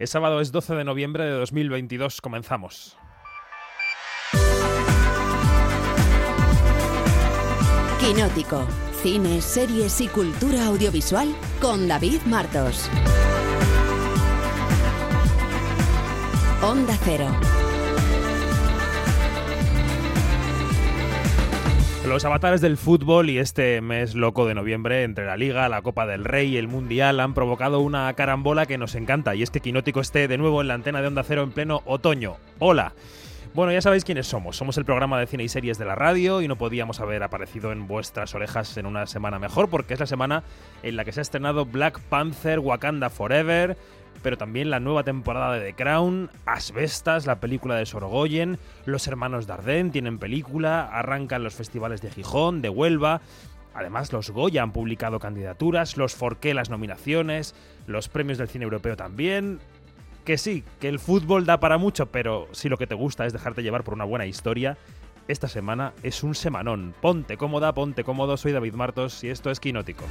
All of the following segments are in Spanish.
Es sábado, es 12 de noviembre de 2022. Comenzamos. Quinótico. Cine, series y cultura audiovisual con David Martos. Onda Cero. Los avatares del fútbol y este mes loco de noviembre entre la Liga, la Copa del Rey y el Mundial han provocado una carambola que nos encanta y es que Quinótico esté de nuevo en la antena de Onda Cero en pleno otoño. Hola. Bueno, ya sabéis quiénes somos. Somos el programa de cine y series de la radio y no podíamos haber aparecido en vuestras orejas en una semana mejor porque es la semana en la que se ha estrenado Black Panther Wakanda Forever, pero también la nueva temporada de The Crown, Asbestas, la película de Sorogoyen, Los Hermanos Dardenne tienen película, arrancan los festivales de Gijón, de Huelva. Además, los Goya han publicado candidaturas, los Forqué las nominaciones, los premios del cine europeo también que sí, que el fútbol da para mucho, pero si lo que te gusta es dejarte llevar por una buena historia, esta semana es un semanón. Ponte cómoda, ponte cómodo, soy David Martos y esto es Quinótico.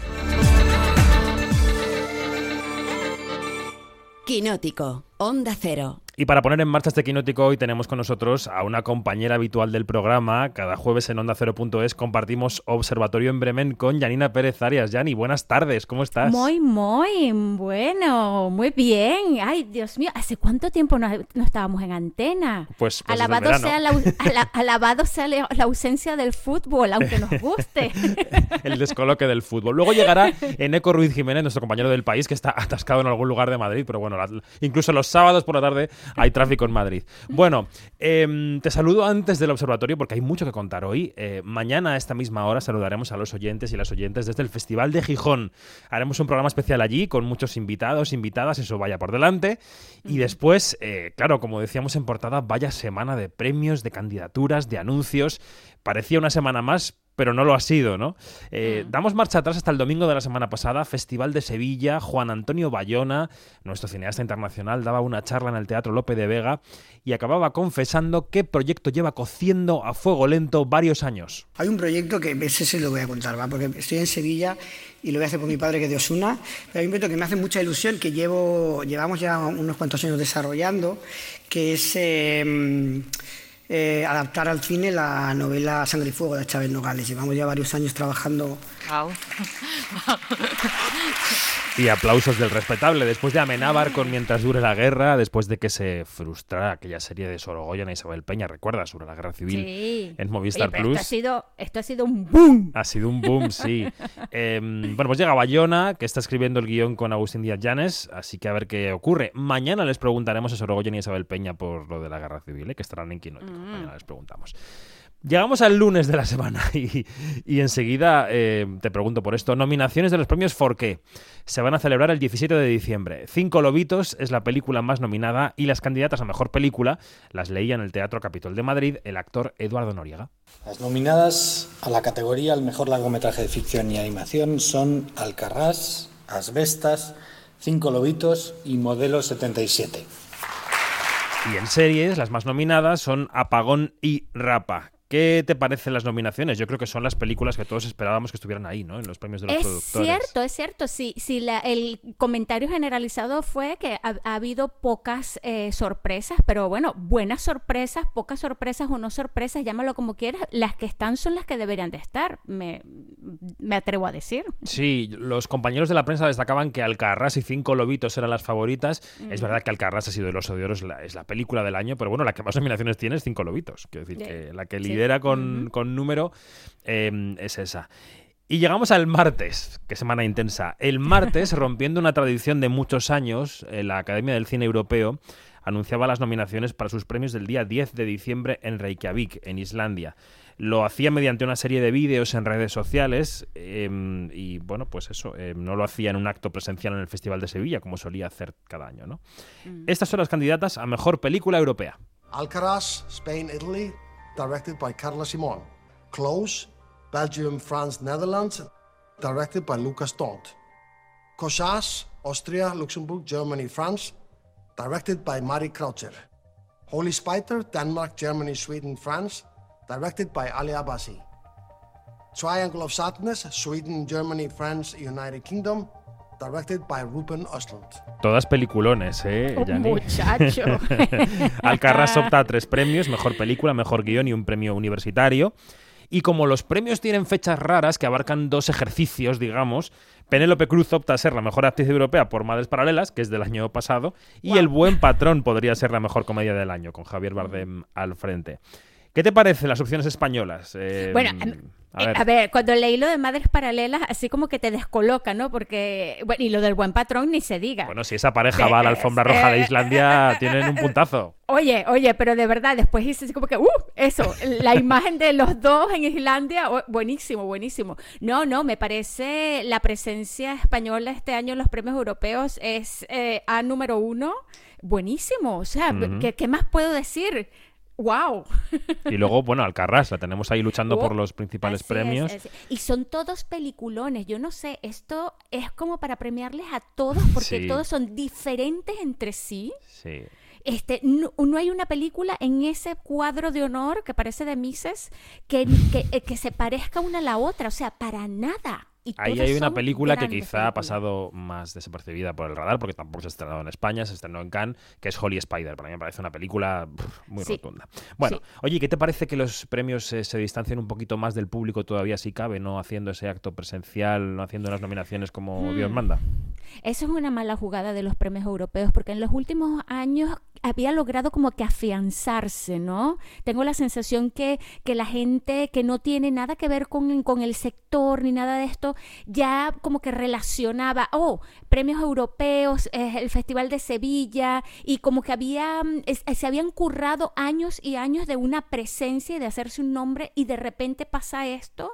Quinótico, Onda Cero. Y para poner en marcha este quinótico hoy tenemos con nosotros a una compañera habitual del programa. Cada jueves en Onda Cero.es compartimos Observatorio en Bremen con Janina Pérez Arias. Yani, buenas tardes, ¿cómo estás? Muy, muy bueno, muy bien. Ay, Dios mío, ¿hace cuánto tiempo no, no estábamos en antena? Pues, pues alabado, sea la, ala, alabado sea la, ausencia del fútbol, aunque nos guste. El descoloque del fútbol. Luego llegará Eneco Ruiz Jiménez, nuestro compañero del país, que está atascado en algún lugar de Madrid, pero bueno, la, incluso los sábados por la tarde hay tráfico en Madrid. Bueno, eh, te saludo antes del observatorio porque hay mucho que contar hoy. Eh, mañana a esta misma hora saludaremos a los oyentes y las oyentes desde el Festival de Gijón. Haremos un programa especial allí con muchos invitados, invitadas, eso vaya por delante. Y después, eh, claro, como decíamos en portada, vaya semana de premios, de candidaturas, de anuncios. Parecía una semana más, pero no lo ha sido, ¿no? Eh, mm. Damos marcha atrás hasta el domingo de la semana pasada, Festival de Sevilla, Juan Antonio Bayona, nuestro cineasta internacional, daba una charla en el Teatro Lope de Vega y acababa confesando qué proyecto lleva cociendo a fuego lento varios años. Hay un proyecto que ese se lo voy a contar, ¿va? porque estoy en Sevilla y lo voy a hacer por mi padre que es de Osuna, pero hay un proyecto que me hace mucha ilusión, que llevo, llevamos ya unos cuantos años desarrollando, que es... Eh, eh, adaptar al cine la novela Sangre y Fuego de Chávez Nogales. Llevamos ya varios años trabajando. Y aplausos del respetable. Después de Amenábar con Mientras dure la guerra, después de que se frustrara aquella serie de Sorogoyen y Isabel Peña, recuerda, sobre la guerra civil en Movistar Plus. Esto ha, sido, esto ha sido un boom. Ha sido un boom, sí. Em, bueno, pues llega Bayona, que está escribiendo el guion con Agustín Díaz Llanes, así que a ver qué ocurre. Mañana les preguntaremos a Sorogoyen y Isabel Peña por lo de la guerra civil, ¿eh? que estarán en Quinótico. Mm. Mañana les preguntamos. Llegamos al lunes de la semana y, y enseguida eh, te pregunto por esto. Nominaciones de los premios qué se van a celebrar el 17 de diciembre. Cinco Lobitos es la película más nominada y las candidatas a mejor película las leía en el Teatro Capitol de Madrid el actor Eduardo Noriega. Las nominadas a la categoría al mejor largometraje de ficción y animación son Alcarrás, Asbestas, Cinco Lobitos y Modelo 77. Y en series, las más nominadas son Apagón y Rapa, ¿Qué te parecen las nominaciones? Yo creo que son las películas que todos esperábamos que estuvieran ahí, ¿no? En los premios de los productores. Es cierto, es cierto. Sí, sí el comentario generalizado fue que ha, habido pocas eh, sorpresas, pero bueno, buenas sorpresas, pocas sorpresas o no sorpresas, llámalo como quieras. Las que están son las que deberían de estar, me, me atrevo a decir. Sí, los compañeros de la prensa destacaban que Alcarrás y Cinco Lobitos eran las favoritas. Es verdad que Alcarrás ha sido el Oso de Oro, es la, es la, película del año, pero bueno, la que más nominaciones tiene es Cinco Lobitos. Quiero decir, que la que lidera con, con número em, es esa. Y llegamos al martes, qué semana intensa. El martes, rompiendo una tradición de muchos años, la Academia del Cine Europeo anunciaba las nominaciones para sus premios del día 10 de diciembre en Reykjavik, en Islandia. Lo hacía mediante una serie de vídeos en redes sociales em, y, bueno, pues eso, em, no lo hacía en un acto presencial en el Festival de Sevilla, como solía hacer cada año, ¿no? Mm. Estas son las candidatas a Mejor Película Europea. Alcaraz, Spain, Italy, directed by Carla Simon. Close, Belgium, France, Netherlands, directed by Lucas Dont. Cossas, Austria, Luxembourg, Germany, France, directed by Mari Kraucher. Holy Spider, Denmark, Germany, Sweden, France, directed by Ali Abbasi. Triangle of Sadness, Sweden, Germany, France, United Kingdom, directed by Ruben Östlund. Todas peliculones, ¿eh, Yanni? muchacho. Alcarrás opta a tres premios, mejor película, mejor guion y un premio universitario. Y como los premios tienen fechas raras que abarcan dos ejercicios, digamos, Penélope Cruz opta a ser la mejor actriz europea por Madres Paralelas, que es del año pasado, y El Buen Patrón podría ser la mejor comedia del año, con Javier Bardem al frente. ¿Qué te parecen las opciones españolas? Eh, Bueno, a Eh, ver. A ver, cuando leí lo de madres paralelas, así como que te descoloca, ¿no? Porque, bueno, y lo del buen patrón ni se diga. Bueno, si esa pareja va a la alfombra roja de Islandia, tienen un puntazo. Oye, oye, pero de verdad, después hice así como que, ¡uh! Eso, la imagen de los dos en Islandia, oh, buenísimo, buenísimo. No, no, me parece la presencia española este año en los premios europeos es eh, A número uno, buenísimo. O sea, Ujú. ¿qué, qué más puedo decir? ¡Wow! Y luego, bueno, Alcarrás, la tenemos ahí luchando Oh, por los principales es, premios. Y son todos peliculones. Yo no sé, esto es como para premiarles a todos porque Sí. todos son diferentes entre sí. Sí. Este, no, no hay una película en ese cuadro de honor que parece de Mises que, que, eh, que se parezca una a la otra. O sea, para nada. Y Ahí hay una película que quizá ha pasado más desapercibida por el radar, porque tampoco se ha estrenado en España, se estrenó en Cannes, que es Holy Spider. Para mí me parece una película pff, muy Sí. rotunda. Bueno, Sí. oye, ¿qué te parece que los premios eh, se distancien un poquito más del público todavía si cabe, no haciendo ese acto presencial, no haciendo las nominaciones como Hmm. Dios manda? Eso es una mala jugada de los premios europeos, porque en los últimos años había logrado como que afianzarse, ¿no? Tengo la sensación que, que la gente que no tiene nada que ver con, con el sector ni nada de esto, ya como que relacionaba, oh, premios europeos, eh, el Festival de Sevilla, y como que había, mm, es- se habían currado años y años de una presencia y de hacerse un nombre, y de repente pasa esto.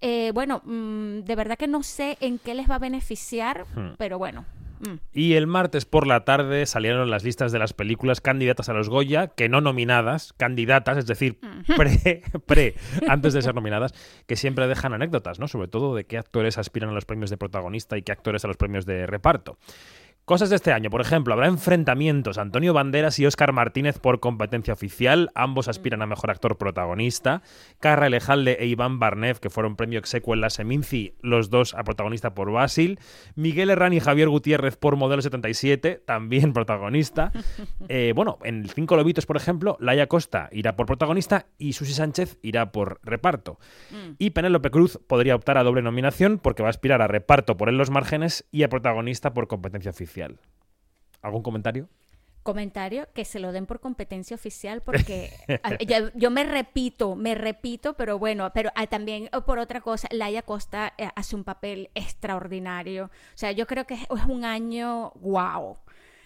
Eh, bueno, mm, de verdad que no sé en qué les va a beneficiar, Hmm. pero bueno. Mm. Y el martes por la tarde salieron las listas de las películas candidatas a los Goya, que no nominadas, candidatas, es decir, pre, pre, antes de ser nominadas, que siempre dejan anécdotas, ¿no? Sobre todo de qué actores aspiran a los premios de protagonista y qué actores a los premios de reparto. Cosas de este año, por ejemplo, habrá enfrentamientos. Antonio Banderas y Óscar Martínez por competencia oficial, ambos aspiran a mejor actor protagonista. Carra Elejalde e Iván Barnev, que fueron premio execuo en la Seminci, los dos a protagonista por Basil. Miguel Herrán y Javier Gutiérrez por Modelo 77, también protagonista. Eh, bueno, en Cinco Lobitos, por ejemplo, Laia Costa irá por protagonista y Susi Sánchez irá por reparto. Y Penélope Cruz podría optar a doble nominación porque va a aspirar a reparto por En los márgenes y a protagonista por competencia oficial. ¿Algún comentario? Comentario que se lo den por competencia oficial porque yo, yo me repito, me repito, pero bueno, pero ah, también oh, por otra cosa, Laia Costa eh, hace un papel extraordinario. O sea, yo creo que es, un año wow.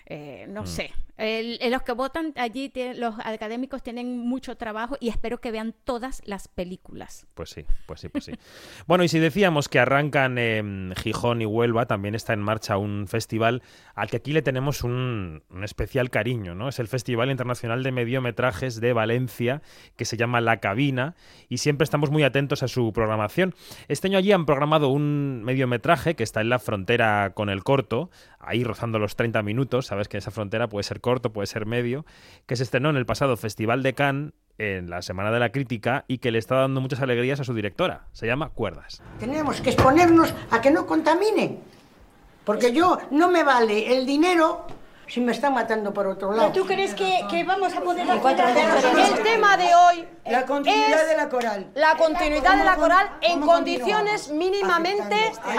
Eh, no sé, El- los que votan allí, los académicos tienen mucho trabajo y espero que vean todas las películas. Pues sí, pues sí, pues sí. Bueno, y si decíamos que arrancan en Gijón y Huelva, también está en marcha un festival al que aquí le tenemos un, un especial cariño, ¿no? Es el Festival Internacional de Mediometrajes de Valencia, que se llama La Cabina, y siempre estamos muy atentos a su programación. Este año allí han programado un mediometraje que está en la frontera con el corto, ahí rozando los 30 minutos, sabes que esa frontera puede ser corto, puede ser medio, que se estrenó en el pasado Festival de Cannes en la Semana de la Crítica y que le está dando muchas alegrías a su directora. Se llama Cuerdas. Tenemos que exponernos a que no contamine. Porque yo no me vale el dinero si me están matando por otro lado. ¿Tú crees que, que vamos a poder hacer El tema de hoy La continuidad es de la coral. la continuidad de la coral en ¿Cómo condiciones mínimamente Aceptable.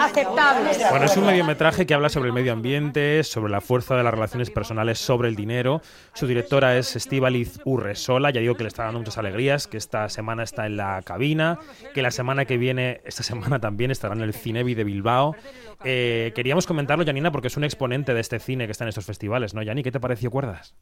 aceptables. Bueno, es un mediometraje que habla sobre el medio ambiente, sobre la fuerza de las relaciones personales sobre el dinero. Su directora es Estíbaliz Urresola, ya digo que le está dando muchas alegrías, que esta semana está en la cabina, que la semana que viene, esta semana también estará en el Cinevi de Bilbao. Eh, queríamos comentarlo, Janina, porque es un exponente de este cine que está en estos festivales, ¿no, Jani? ¿Qué te pareció Cuerdas?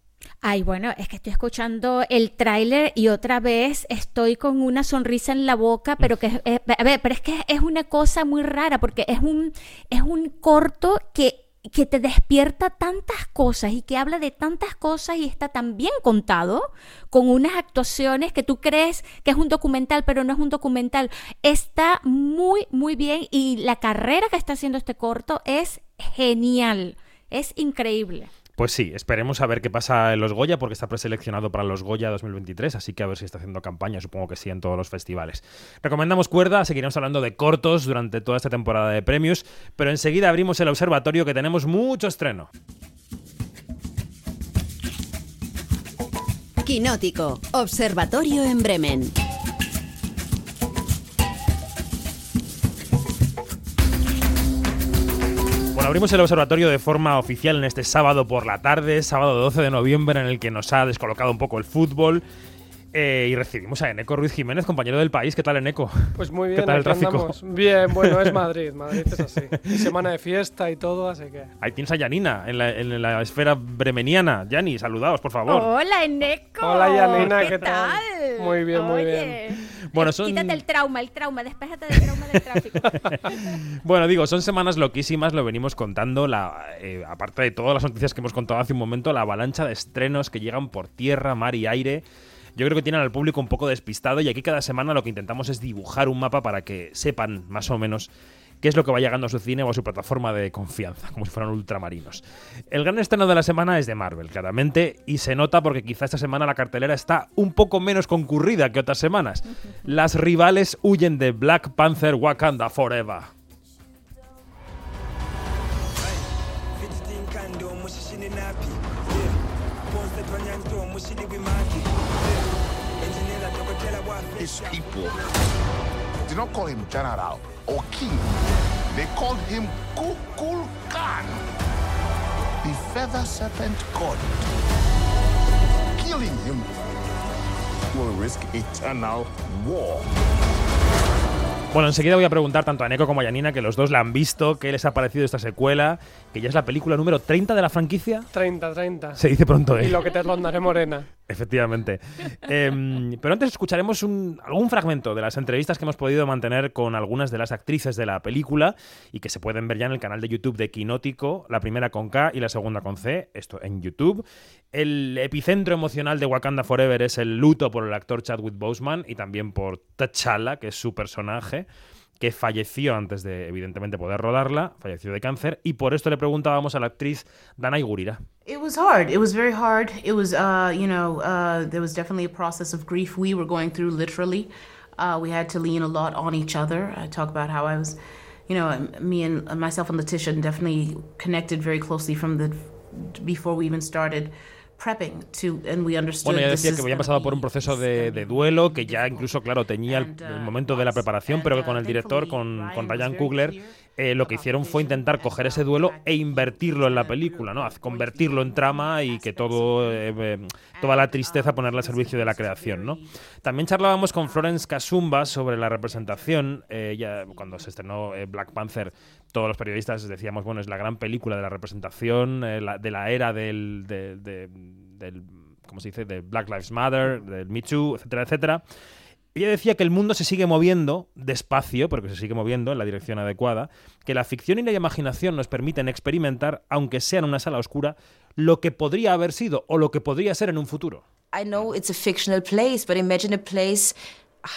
Ay, bueno, es que estoy escuchando el tráiler y otra vez estoy con una sonrisa en la boca, pero que ver, pero es que es una cosa muy rara porque es un es un corto que que te despierta tantas cosas y que habla de tantas cosas y está tan bien contado, con unas actuaciones que tú crees que es un documental, pero no es un documental. Está muy, muy bien y la carrera que está haciendo este corto es genial, es increíble. Pues sí, esperemos a ver qué pasa en los Goya, porque está preseleccionado para los Goya 2023, así que a ver si está haciendo campaña, supongo que sí, en todos los festivales. Recomendamos cuerda, seguiremos hablando de cortos durante toda esta temporada de premios, pero enseguida abrimos el observatorio que tenemos mucho estreno. Quinótico, Observatorio en Bremen. Abrimos el observatorio de forma oficial en este sábado por la tarde, sábado 12 de noviembre, en el que nos ha descolocado un poco el fútbol. Eh, y recibimos a Eneco Ruiz Jiménez, compañero del país. ¿Qué tal, Eneco? Pues muy bien, ¿Qué tal el tráfico? andamos. Bien, bueno, es Madrid, Madrid es así. Y semana de fiesta y todo, así que... Ahí tienes a Yanina, en la, en la esfera bremeniana. Yani, saludaos, por favor. Hola, Eneco. Hola, Yanina, ¿qué, ¿qué tal? Muy bien, muy Oye, Bueno, eh, son- Quítate el trauma, el trauma, despéjate del trauma del tráfico. Bueno, digo, son semanas loquísimas, lo venimos contando. La, eh, aparte de todas las noticias que hemos contado hace un momento, la avalancha de estrenos que llegan por tierra, mar y aire. Yo creo que tienen al público un poco despistado y aquí cada semana lo que intentamos es dibujar un mapa para que sepan más o menos qué es lo que va llegando a su cine o a su plataforma de confianza, como si fueran ultramarinos. El gran estreno de la semana es de Marvel, claramente, y se nota porque quizá esta semana la cartelera está un poco menos concurrida que otras semanas. Las rivales huyen de Black Panther Wakanda Forever. His people did not call him general or king. They called him Kukul Khan, the feather serpent god. Killing him will risk eternal war. Bueno, enseguida voy a preguntar tanto a Neko como a Yanina, que los dos la han visto, qué les ha parecido esta secuela, que ya es la película número 30 de la franquicia. 30, 30. Se dice pronto, ¿eh? Y lo que te rondaré morena. Efectivamente. Em, pero antes escucharemos un- algún fragmento de las entrevistas que hemos podido mantener con algunas de las actrices de la película y que se pueden ver ya en el canal de YouTube de Quinótico, la primera con K y la segunda con C, esto en YouTube. El epicentro emocional de Wakanda Forever es el luto por el actor Chadwick Boseman y también por T'Challa, que es su personaje que falleció antes de, evidentemente, poder rodarla, falleció de cáncer, y por esto le preguntábamos a la actriz Danai Gurira. It was hard. It was very hard. It was, uh, you know, uh, there was definitely a process of grief we were going through literally. Uh, we had to lean a lot on each other. I talk about how I was, you know, me and uh, myself and Letitia definitely connected very closely from the before we even started prepping to, and we understood. Bueno, ya decía que había pasado por un proceso de, de duelo que ya incluso, claro, tenía el, el momento de la preparación, pero que con el director, con, con Ryan Coogler, eh, lo que hicieron fue intentar coger ese duelo e invertirlo en la película, ¿no? Convertirlo en trama y que todo, eh, eh, toda la tristeza ponerla al servicio de la creación, ¿no? También charlábamos con Florence Kasumba sobre la representación. eh, ya cuando se estrenó eh, Black Panther, todos los periodistas decíamos, bueno, es la gran película de la representación, eh, de la era del, de- de- del, ¿cómo se dice?, de Black Lives Matter, del Me Too, etcétera, etcétera. Ella decía que el mundo se sigue moviendo despacio, porque se sigue moviendo en la dirección adecuada, que la ficción y la imaginación nos permiten experimentar, aunque sea en una sala oscura, lo que podría haber sido o lo que podría ser en un futuro. I know it's a fictional place, but imagine a place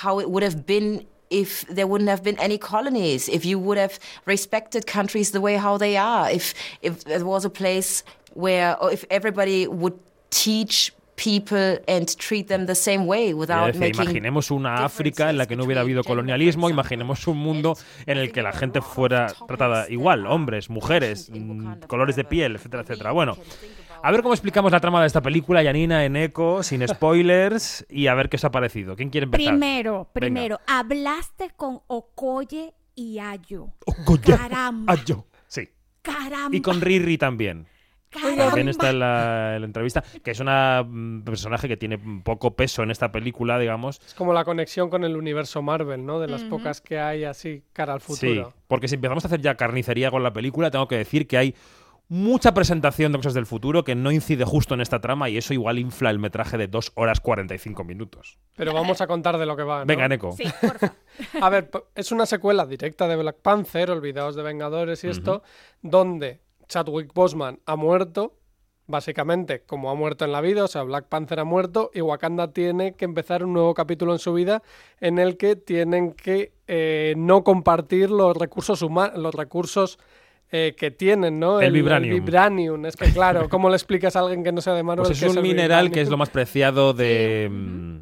how it would have been if there wouldn't have been any colonies, if you would have respected countries the way how they are, if if there was a place where or if everybody would teach people and treat them the same way without decía, making imaginemos una África en la que no hubiera habido colonialismo, imaginemos un mundo en el que la gente fuera tratada igual, hombres, mujeres, mm, colores de piel, etcétera, etcétera. Bueno, a ver cómo explicamos la trama de esta película, Yanina, en eco, sin spoilers, y a ver qué os ha parecido. ¿Quién quiere empezar? Primero, Venga. primero, hablaste con Okoye y Ayo. Okoye, Caramba. Ayo. Sí. Caramba. Y con Riri también. Caramba. También está en la, en la entrevista, que es una mm, personaje que tiene poco peso en esta película, digamos. Es como la conexión con el universo Marvel, ¿no? De las pocas que hay así cara al Sí, futuro. porque si empezamos a hacer ya carnicería con la película, tengo que decir que hay mucha presentación de cosas del futuro que no incide justo en esta trama y eso igual infla el metraje de 2 horas 45 minutos. Pero vamos a contar de lo que va. ¿no? Venga, Neko. Sí, por favor. A ver, es una secuela directa de Black Panther, olvidados de Vengadores y esto, donde Chadwick Boseman ha muerto, básicamente como ha muerto en la vida, o sea, Black Panther ha muerto y Wakanda tiene que empezar un nuevo capítulo en su vida en el que tienen que eh, no compartir los recursos humanos, los recursos eh, que tienen, ¿no? El vibranium. vibranium. Es que, claro, ¿cómo le explicas a alguien que no sea de Marvel Pues es un mineral que es lo más preciado de. mm,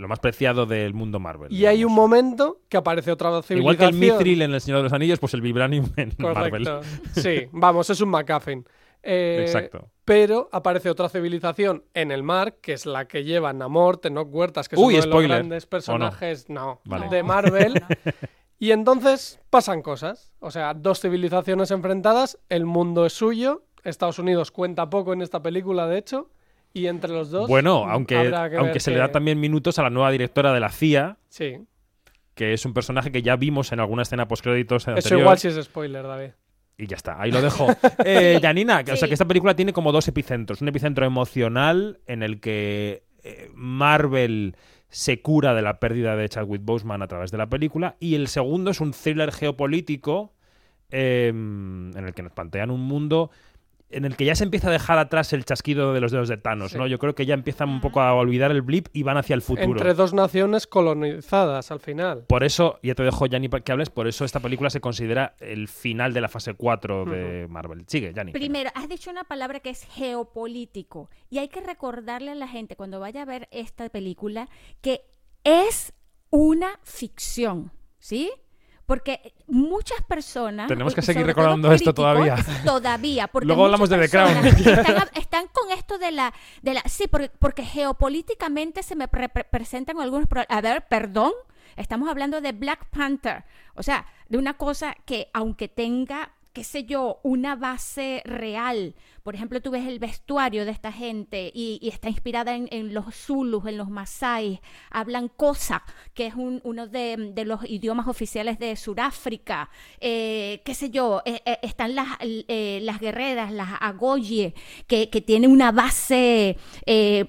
Lo más preciado del mundo Marvel. Y hay un momento que aparece otra civilización. Igual que el Mithril en El Señor de los Anillos, pues el Vibranium en Marvel. Sí, vamos, es un McCaffin. Eh, Exacto. Pero aparece otra civilización en el mar, que es la que lleva Namor, Tenoch Huertas, que es Uy, uno de los grandes personajes no, Vale. de Marvel. Y entonces pasan cosas. O sea, dos civilizaciones enfrentadas, el mundo es suyo, Estados Unidos cuenta poco en esta película, de hecho, y entre los dos. Bueno, aunque, aunque se le da también minutos a la nueva directora de la CIA, Sí, que es un personaje que ya vimos en alguna escena postcréditos eso anterior. igual sí es spoiler, David. Y ya está, ahí lo dejo. Eh, Janina, o sea que esta película tiene como dos epicentros. Un epicentro emocional en el que eh, Marvel se cura de la pérdida de Chadwick Boseman a través de la película. Y el segundo es un thriller geopolítico eh, en el que nos plantean un mundo en el que ya se empieza a dejar atrás el chasquido de los dedos de Thanos, Sí. ¿no? Yo creo que ya empiezan un poco a olvidar el blip y van hacia el futuro. Entre dos naciones colonizadas al final. Por eso, ya te dejo, Yanni, que hables, por eso esta película se considera el final de la fase 4 de Marvel. Sigue, Yanni. Primero, has dicho una palabra que es geopolítico y hay que recordarle a la gente cuando vaya a ver esta película que es una ficción, ¿sí? Porque muchas personas... Tenemos que seguir recordando esto todavía. Todavía, porque Luego hablamos de The Crown. Están, están con esto de la, de la... Sí, porque, porque geopolíticamente se me pre- pre- presentan algunos... pro- A ver, perdón, estamos hablando de Black Panther. O sea, de una cosa que aunque tenga qué sé yo, una base real. Por ejemplo, tú ves el vestuario de esta gente y, está inspirada en, los Zulus, en los Masai. Hablan Cosa, que es un- uno de, los idiomas oficiales de Sudáfrica. Eh, qué sé yo, eh, eh, están las, las guerreras, las Agoye, que, que tienen una base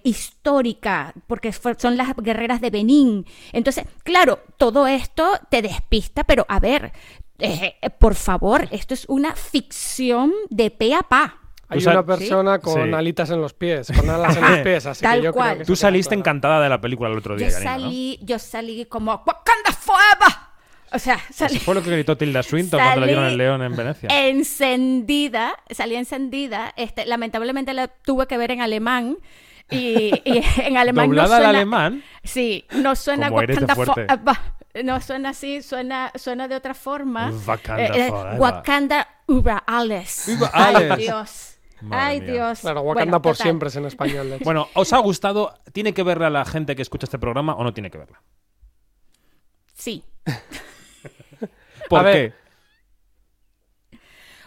histórica, porque son las guerreras de Benín. Entonces, claro, todo esto te despista, pero a ver, eh, eh, por favor, esto es una ficción de pe a pa. Hay sal- una persona con Sí. alitas en los pies, con alas en los pies, así Tal que yo cual. creo que Tú saliste claro. encantada de la película el otro Yo día, ¿no? salí, yo salí como Wakanda Forever. O sea, salí Eso fue lo que gritó Tilda Swinton cuando le dieron el león en Venecia. encendida, salí encendida. Este, lamentablemente la tuve que ver en alemán. Y, y en alemán no ¿Doblada al suena, alemán? Sí, no suena Como eres de Wakanda fuerte. Forever. No suena así, suena, suena de otra forma. Wakanda Eh, eh. Wakanda über alles. Über Ay, alles. Dios. Madre Ay, mía. Dios. Claro, Wakanda Bueno, por total. siempre es en español. de hecho. Bueno, ¿os ha gustado? ¿Tiene que verla la gente que escucha este programa o no tiene que verla? Sí. ¿Por A ver. qué?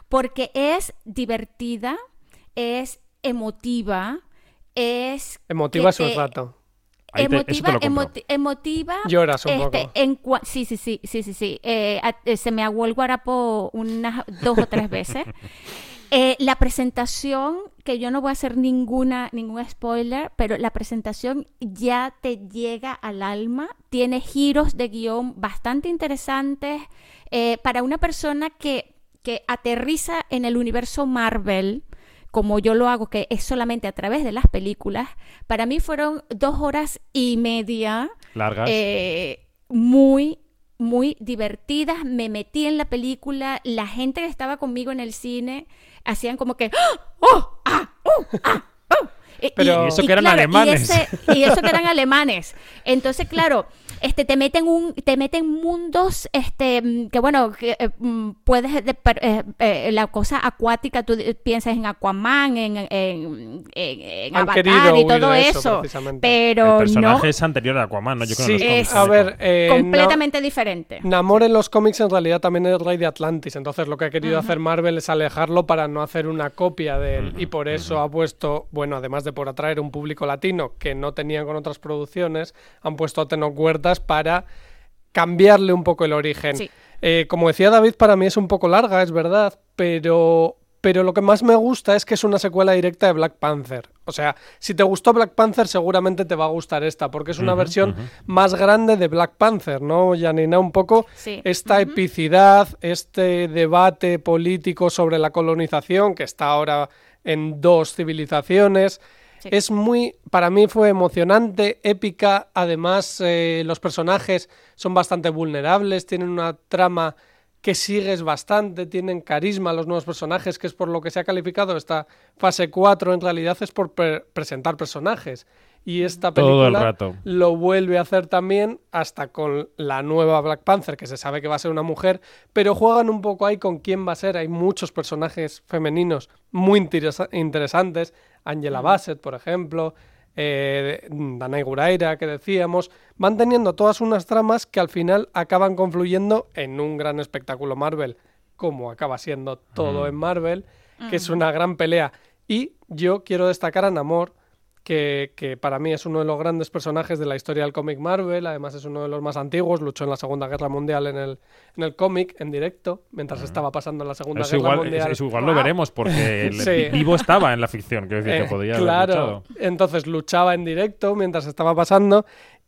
Porque es divertida, es emotiva, es... Emotiva es un rato. Ahí te- emotiva, emoti- emotiva. Lloras un este, poco. en sí, sí, sí, sí, sí, sí. Eh, a- eh, se me aguó el guarapo unas dos o tres veces. Eh, la presentación, que yo no voy a hacer ninguna, ningún spoiler, pero la presentación ya te llega al alma, tiene giros de guion bastante interesantes. eh, para una persona que, que aterriza en el universo Marvel, como yo lo hago, que es solamente a través de las películas, para mí fueron dos horas y media Largas. eh, muy, muy divertidas. Me metí en la película. La gente que estaba conmigo en el cine hacían como que ¡Ah! ¡Oh! ¡Ah! ¡Oh! ¡Ah! ¡Oh! Y- Pero- Y eso que eran alemanes. Y, ese- y eso que eran alemanes. Entonces, claro, este te meten un, te meten mundos, este, mm, que bueno, que eh, mm, puedes de- per- eh, eh, la cosa acuática, tú eh, piensas en Aquaman, en, en, en- en Han Avatar y todo eso, pero el personaje no es anterior a Aquaman, ¿no? Yo creo Sí, en los a ver, eh, completamente diferente. Na- Namor en los cómics en realidad también es rey de Atlantis, entonces lo que ha querido hacer Marvel es alejarlo para no hacer una copia de él y por eso ha puesto, bueno, además de por atraer un público latino que no tenían con otras producciones, han puesto a Tenoch Huertas para cambiarle un poco el origen. Sí. Eh, como decía David, para mí es un poco larga, es verdad, pero, pero lo que más me gusta es que es una secuela directa de Black Panther. O sea, si te gustó Black Panther, seguramente te va a gustar esta, porque es una versión más grande de Black Panther, ¿no, Janina? Un poco Sí. esta epicidad, este debate político sobre la colonización, que está ahora en dos civilizaciones. Sí. Es muy, para mí fue emocionante, épica, además eh, los personajes son bastante vulnerables, tienen una trama que sigues bastante, tienen carisma los nuevos personajes, que es por lo que se ha calificado esta fase 4, en realidad es por pre- presentar personajes. Y esta Todo el película rato. lo vuelve a hacer también hasta con la nueva Black Panther, que se sabe que va a ser una mujer, pero juegan un poco ahí con quién va a ser. Hay muchos personajes femeninos muy interesa- interesantes. Angela Bassett, por ejemplo, eh, Danai Guraira, que decíamos, van teniendo todas unas tramas que al final acaban confluyendo en un gran espectáculo Marvel, como acaba siendo todo Mm. en Marvel, que es una gran pelea. Y yo quiero destacar a Namor, que, que para mí es uno de los grandes personajes de la historia del cómic Marvel, además es uno de los más antiguos, luchó en la Segunda Guerra Mundial en el, en el cómic, en directo, mientras estaba pasando la Segunda Eso Guerra igual, Mundial. eso igual lo veremos porque el- Sí. vivo estaba en la ficción, quiero decir Eh, que podía haber claro, luchado. entonces luchaba en directo mientras estaba pasando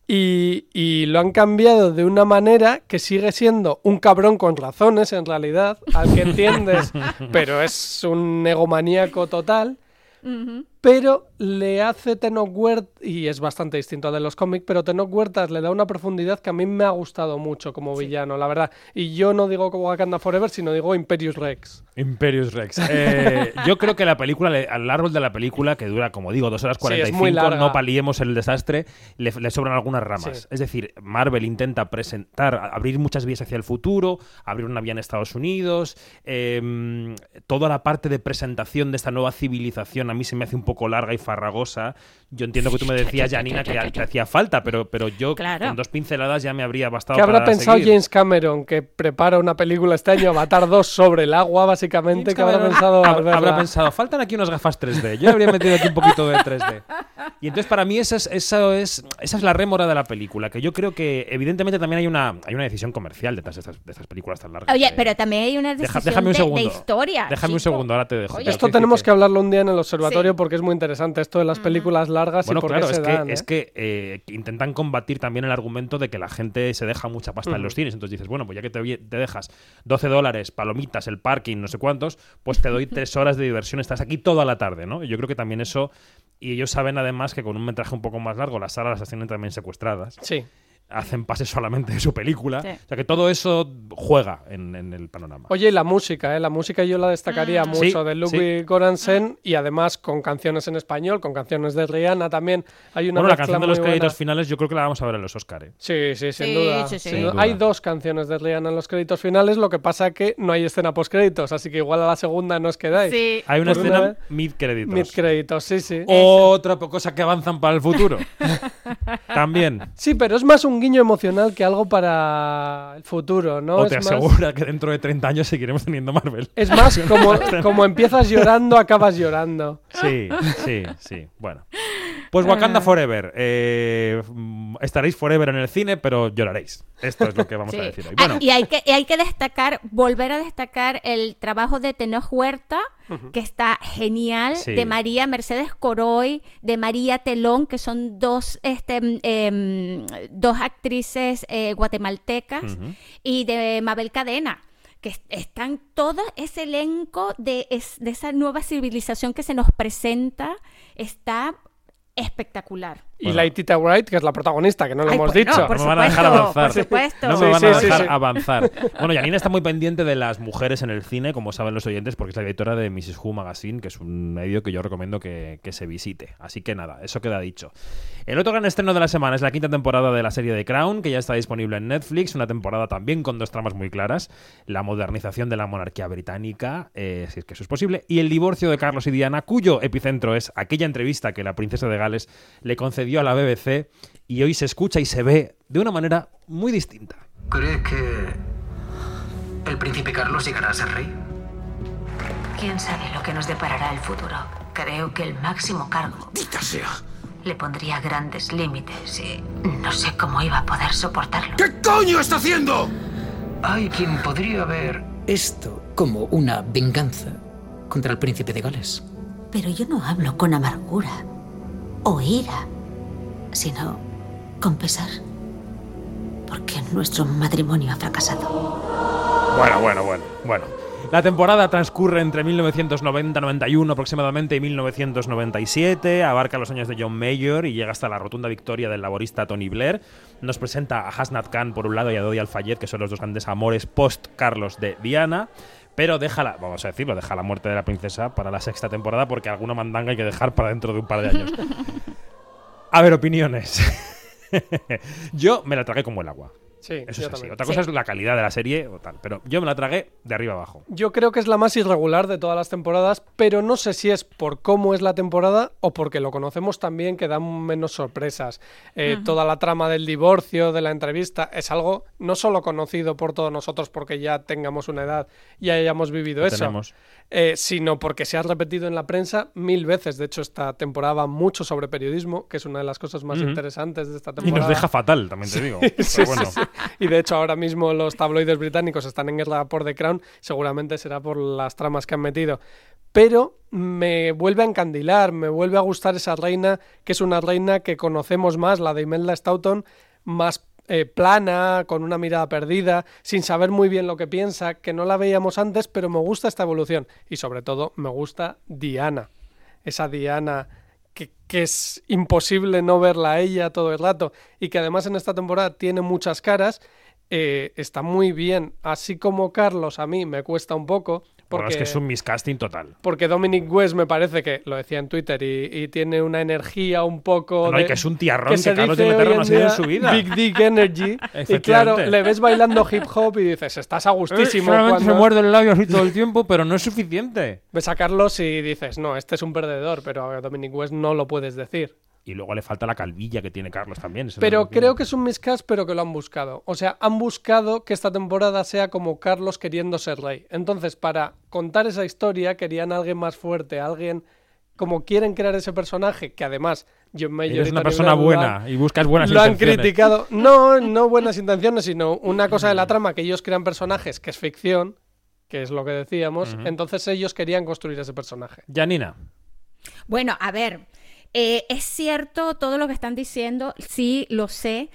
y, y lo han cambiado de una manera que sigue siendo un cabrón con razones en realidad, al que entiendes, pero es un egomaníaco total. Ujú. Pero le hace Tenoch Huertas, y es bastante distinto al de los cómics, pero Tenoch Huertas le da una profundidad que a mí me ha gustado mucho como villano, la verdad. Y yo no digo como Wakanda Forever, sino digo Imperius Rex. Imperius Rex. Eh, yo creo que la película, al árbol de la película, que dura, como digo, dos horas Sí, es 45, muy larga. no paliemos el desastre, le, le sobran algunas ramas. Sí. Es decir, Marvel intenta presentar, abrir muchas vías hacia el futuro, abrir una vía en Estados Unidos, eh, toda la parte de presentación de esta nueva civilización a mí se me hace un poco larga y farragosa. Yo entiendo que tú me decías, Janina, que, que hacía falta, pero, pero yo Claro. con dos pinceladas ya me habría bastado ¿Qué habrá para pensado seguir. James Cameron que prepara una película este año, Avatar 2 sobre el agua, básicamente? ¿Qué habrá pensado? al Hab- verla? habrá pensado, faltan aquí unas gafas 3D. Yo habría metido aquí un poquito de 3D. Y entonces para mí esa es, esa es, esa es la rémora de la película, que yo creo que evidentemente también hay una, hay una decisión comercial detrás de estas, de estas películas tan largas. Oye, Eh, pero también hay una deja- decisión déjame un de- segundo. de, historia. Déjame un chico. segundo, ahora te dejo. Oye, Pero Esto tenemos que- que hablarlo un día en el observatorio Sí. porque es muy interesante esto de las películas largas Bueno, y por claro, qué es que, dan. es ¿eh? que eh, intentan combatir también el argumento de que la gente se deja mucha pasta en los cines. Entonces dices, bueno, pues ya que te, te dejas 12 dólares, palomitas, el parking, no sé cuántos, pues te doy tres horas de diversión, estás aquí toda la tarde, ¿no? Y yo creo que también eso... Y ellos saben además que con un metraje un poco más largo, las salas las tienen también secuestradas. Sí. Hacen pases solamente de su película. Sí. O sea que todo eso juega en, en el panorama. Oye, y la música, ¿eh? La música yo la destacaría Mm. mucho Sí, de Ludwig Göransson y además con canciones en español, con canciones de Rihanna también. Hay una bueno, la canción de los créditos buena. finales yo creo que la vamos a ver en los Oscar. ¿eh? Sí, sí, sin Sí, duda. sí, sí. sin. Hay dos canciones de Rihanna en los créditos finales, lo que pasa que no hay escena post créditos, así que igual a la segunda no os quedáis. Sí. Hay una Por una escena vez, mid créditos. Mid créditos, sí, sí. Otra cosa que avanzan para el futuro. También. Sí, pero es más un guiño emocional que algo para el futuro, ¿no? o es te más- asegura que dentro de 30 años seguiremos teniendo Marvel. Es más como, como empiezas llorando, acabas llorando. Sí, sí, sí. Bueno. Pues Wakanda Ah. Forever. Eh, mm, estaréis forever en el cine, pero lloraréis. Esto es lo que vamos Sí. a decir hoy. Ah, Bueno, y hay que, y hay que destacar, volver a destacar el trabajo de Tenoch Huerta, que está genial, Sí. de María Mercedes Coroy, de María Telón, que son dos, este, mm, em, dos actrices eh, guatemaltecas, y de Mabel Cadena. Que est- están todo ese elenco de, es- de esa nueva civilización que se nos presenta, está espectacular. Y Bueno. Laitita Wright, que es la protagonista, que no lo Ay, hemos bueno, dicho. por no me van a dejar avanzar. por supuesto. No me Sí, van sí, a dejar sí. avanzar. Bueno, Janina está muy pendiente de las mujeres en el cine, como saben los oyentes, porque es la editora de Mrs. Who Magazine, que es un medio que yo recomiendo que, que se visite. Así que nada, eso queda dicho. El otro gran estreno de la semana es la quinta temporada de la serie de Crown, que ya está disponible en Netflix. Una temporada también con dos tramas muy claras: la modernización de la monarquía británica, eh, si es que eso es posible, y el divorcio de Carlos y Diana, cuyo epicentro es aquella entrevista que la princesa de Gales le concedió a la BBC y hoy se escucha y se ve de una manera muy distinta. ¿Cree que el príncipe Carlos llegará a ser rey? ¿Quién sabe lo que nos deparará el futuro? Creo que el máximo cargo ¡Dita sea! le pondría grandes límites y no sé cómo iba a poder soportarlo. ¿Qué coño está haciendo? Hay quien podría ver esto como una venganza contra el príncipe de Gales. Pero yo no hablo con amargura o ira, sino con pesar. Porque nuestro matrimonio ha fracasado. Bueno, bueno, bueno, bueno. La temporada transcurre entre 1990-91 aproximadamente y 1997, abarca los años de John Mayer y llega hasta la rotunda victoria del laborista Tony Blair. Nos presenta a Hasnat Khan por un lado y a Dodi Al-Fayed, que son los dos grandes amores post-Carlos de Diana. Pero deja la, vamos a decirlo, deja la muerte de la princesa para la sexta temporada porque alguna mandanga hay que dejar para dentro de un par de años. A ver, opiniones. Yo me la tragué como el agua. Sí, Eso yo es así. también. Otra cosa es la calidad de la serie o tal. Pero yo me la tragué de arriba abajo. Yo creo que es la más irregular de todas las temporadas, pero no sé si es por cómo es la temporada o porque lo conocemos también que dan menos sorpresas. Eh. Toda la trama del divorcio, de la entrevista, es algo no solo conocido por todos nosotros porque ya tengamos una edad y hayamos vivido Lo eso, tenemos. eh, sino porque se ha repetido en la prensa mil veces. De hecho, esta temporada va mucho sobre periodismo, que es una de las cosas más interesantes de esta Y temporada. nos deja fatal, también te digo. Sí, Pero sí, bueno. Y de hecho ahora mismo los tabloides británicos están en guerra por The Crown, seguramente será por las tramas que han metido. Pero me vuelve a encandilar, me vuelve a gustar esa reina, que es una reina que conocemos más, la de Imelda Staunton, más eh, plana, con una mirada perdida, sin saber muy bien lo que piensa, que no la veíamos antes, pero me gusta esta evolución. Y sobre todo me gusta Diana, esa Diana que, que es imposible no verla a ella todo el rato y que además en esta temporada tiene muchas caras, eh, está muy bien. Así como Carlos a mí me cuesta un poco. Porque, Bueno, es que es un miscasting total. porque Dominic West me parece que, lo decía en Twitter, y, y tiene una energía un poco... No, y de- que es un tiarrón que se Carlos de Meterro no ha en sido en su vida. Big Dick Energy. y claro, le ves bailando hip hop y dices, estás a gustísimo. Eh, cuando- se muerde el labio así todo el tiempo, pero no es suficiente. Ves a Carlos y dices, no, este es un perdedor, pero a Dominic West no lo puedes decir. Y luego le falta la calvilla que tiene Carlos también. eso es Pero lo creo que es un miscast, pero que lo han buscado. O sea, han buscado que esta temporada sea como Carlos queriendo ser rey. Entonces, para contar esa historia, querían a alguien más fuerte, a alguien como quieren crear ese personaje, que además John Mayer y una persona lo buena han- y buscas buenas Lo han intenciones. criticado. No, no buenas intenciones, sino una cosa de la trama, que ellos crean personajes, que es ficción, que es lo que decíamos. Entonces ellos querían construir ese personaje. Janina. Bueno, a ver, eh, es cierto todo lo que están diciendo, sí, lo sé,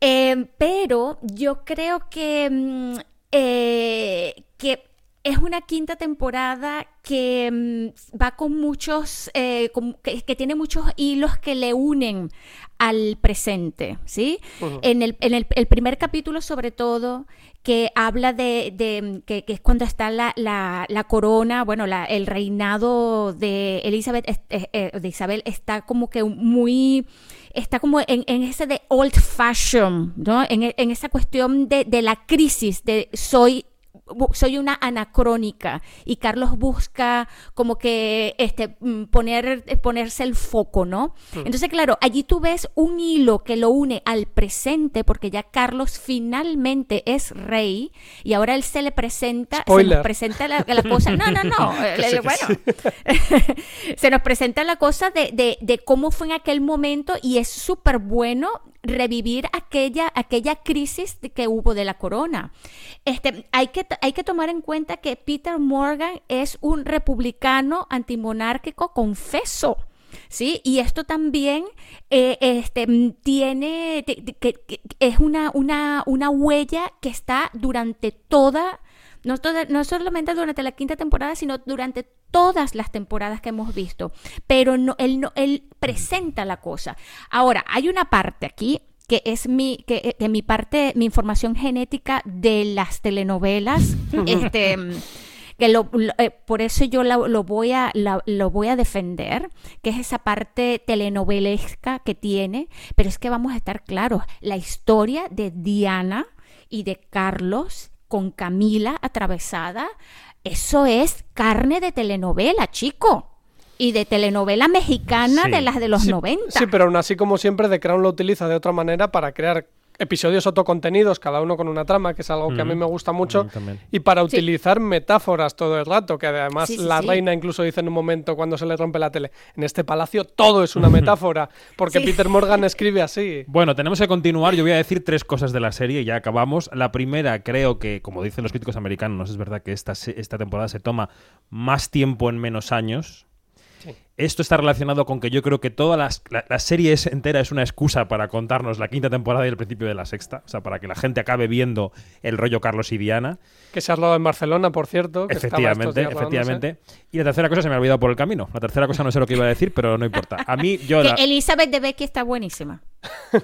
eh, pero yo creo que, mm, eh, que es una quinta temporada que mm, va con muchos, eh, con- que, que tiene muchos hilos que le unen al presente, ¿sí? En, el, en el, el primer capítulo, sobre todo, que habla de, de- que, que es cuando está la, la, la corona, bueno, la, el reinado de Elizabeth, eh, eh, de Isabel, está como que muy está como en, en ese de old fashion, ¿no? En, en esa cuestión de, de la crisis, de soy soy una anacrónica y Carlos busca como que este mm, poner eh, ponerse el foco, ¿no? Mm. Entonces, claro, allí tú ves un hilo que lo une al presente porque ya Carlos finalmente es rey y ahora él se le presenta se nos presenta la, la cosa, no, no, no, eh, sí, que bueno, sí. se nos presenta la cosa de, de- de cómo fue en aquel momento y es súper bueno revivir aquella, aquella crisis que hubo de la corona. Este, hay, que, hay que tomar en cuenta que Peter Morgan es un republicano antimonárquico confeso. ¿Sí? Y esto también eh, este, mm, tiene, que- es una, una, una huella que está durante toda, no, toda- no solamente durante la quinta temporada, sino durante todas las temporadas que hemos visto. Pero no, él, no, él presenta la cosa. Ahora, hay una parte aquí que es mi, que, que mi parte, mi información genética de las telenovelas. este, que lo, lo- eh, por eso yo la- lo, voy a, la- lo voy a defender, que es esa parte telenovelesca que tiene, pero es que vamos a estar claros, la historia de Diana y de Carlos con Camila atravesada, eso es carne de telenovela, chico. Y de telenovela mexicana de las de los Sí, 90. Sí, pero aún así, como siempre, The Crown lo utiliza de otra manera para crear episodios autocontenidos, cada uno con una trama, que es algo que a mí me gusta mucho, y para Sí. utilizar metáforas todo el rato, que además Sí, sí, la sí. reina incluso dice en un momento cuando se le rompe la tele, en este palacio todo es una metáfora, porque Sí. Peter Morgan escribe así. Bueno, tenemos que continuar. Yo voy a decir tres cosas de la serie y ya acabamos. La primera, creo que, como dicen los críticos americanos, es verdad que esta, se- esta temporada se toma más tiempo en menos años. Esto está relacionado con que yo creo que toda las, la, la, serie es entera es una excusa para contarnos la quinta temporada y el principio de la sexta. O sea, para que la gente acabe viendo el rollo Carlos y Diana. Que se ha rodado en Barcelona, por cierto. Que efectivamente, efectivamente. Y la tercera cosa se me ha olvidado por el camino. La tercera cosa no sé lo que iba a decir, pero no importa. A mí, yo. Que Elizabeth de Becky está buenísima.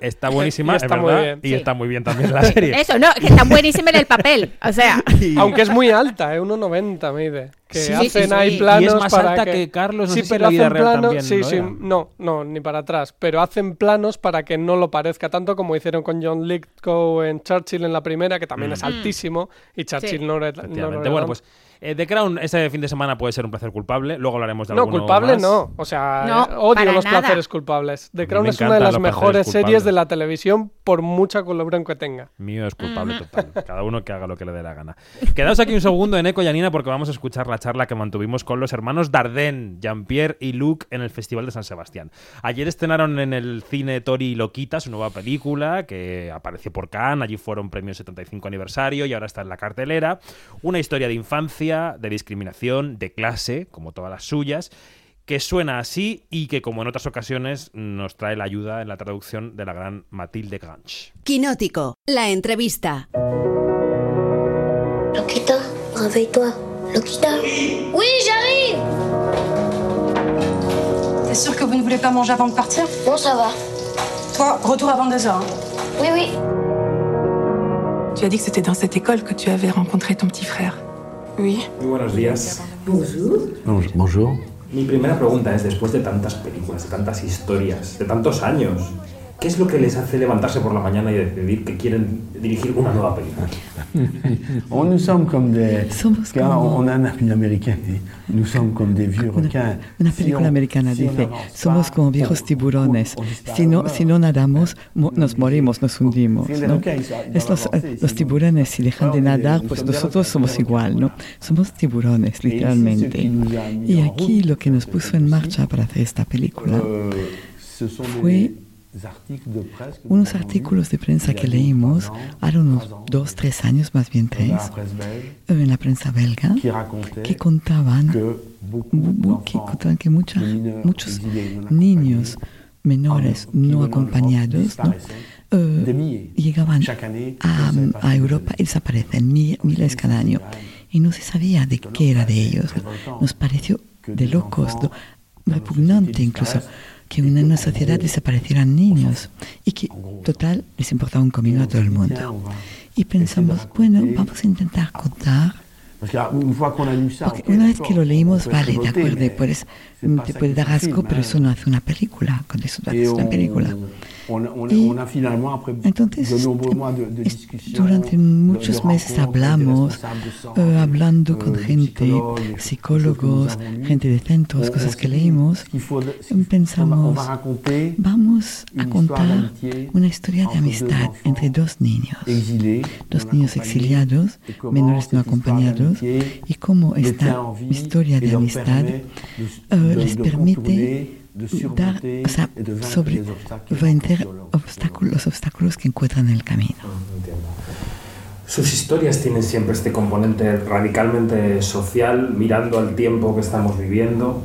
Está buenísima, y está es verdad. Muy bien, y sí. está muy bien también la serie. Eso, no, que está buenísima en el papel. O sea. Aunque es muy alta, ¿eh? 1,90 mide. Que sí, hacen sí, ahí planos y es más para alta que... que Carlos, no sí, sé si pero la vida real también, sí, ¿no sí, era? no, no, ni para atrás, pero hacen planos para que no lo parezca tanto como hicieron con John Lithgow en Churchill en la primera, que también Mm. es altísimo y Churchill Sí. no era, no lo Efectivamente. era Bueno, pues eh, The Crown este fin de semana puede ser un placer culpable. Luego hablaremos de No, alguno culpable más. no. O sea, No, eh, odio los nada. placeres culpables. The Crown me es una de las mejores series de la televisión por mucha colaboración que tenga. Mío es culpable total. Cada uno que haga lo que le dé la gana. Quedaos aquí un segundo en Eco y Anina porque vamos a escuchar la charla que mantuvimos con los hermanos Dardenne, Jean-Pierre y Luc en el Festival de San Sebastián. Ayer estrenaron en el cine Tori y Loquita su nueva película que apareció por Cannes, allí fueron premios 75 aniversario y ahora está en la cartelera. Una historia de infancia, de discriminación, de clase, como todas las suyas que suena así y que, como en otras ocasiones, nos trae la ayuda en la traducción de la gran Mathilde Grange. Quinótico, la entrevista. Loquita, réveille-toi. Loquita Oui, j'arrive T'es sûr que vous ne voulez pas manger avant de partir? Bon, ça va. Toi, retour à 22h. Hein. Oui, oui. Tu as dit que c'était dans cette école que tu avais rencontré ton petit frère. Oui. Muy buenos días. Bonjour. Bonjour. Mi primera pregunta es, después de tantas películas, de tantas historias, de tantos años, ¿qué es lo que les hace levantarse por la mañana y decidir que quieren dirigir una nueva película? On, nous sommes comme des. Somos car como- on a nous sommes comme des vieux requins. Una película americana dice, somos como viejos on- tiburones. Si no, si no nadamos, mo- nos morimos, nos hundimos. ¿no? Es los, los tiburones, si dejan de nadar, pues nosotros somos igual, ¿no? Somos tiburones, literalmente. Y aquí lo que nos puso en marcha para hacer esta película sont fue unos artículos de prensa que leímos, ahora unos dos, tres años, más bien tres, belge en la prensa belga, que contaban que que, d'enfants contaban que mucha- muchos niños menores no acompañados ¿no? Eh, llegaban a, a Europa y desaparecen mi- miles cada año. Y no se sabía de qué era de ellos. Nos pareció de locos, do- repugnante incluso que en una sociedad desaparecieran niños y que total les importaba un comino a todo el mundo. Y pensamos, bueno, vamos a intentar contar porque una vez que lo leímos, vale, de acuerdo, puedes, pas te puede dar asco, pero eso no hace una película, con eso no haces una película. On, on, Y on a finalement, après entonces, de nombreux mois de, de discussions, Durante muchos de meses hablamos, eh, hablando con euh, gente, psicólogos, gente de centros, cosas que leímos, pensamos, vamos a contar una historia de amistad entre dos niños, dos niños exiliados, menores no acompañados, y cómo esta historia de amistad eh, de- les permite dar, o sea, sobre, vencer obstáculos, los obstáculos que encuentran en el camino. Entiendo. Sus historias tienen siempre este componente radicalmente social, mirando al tiempo que estamos viviendo,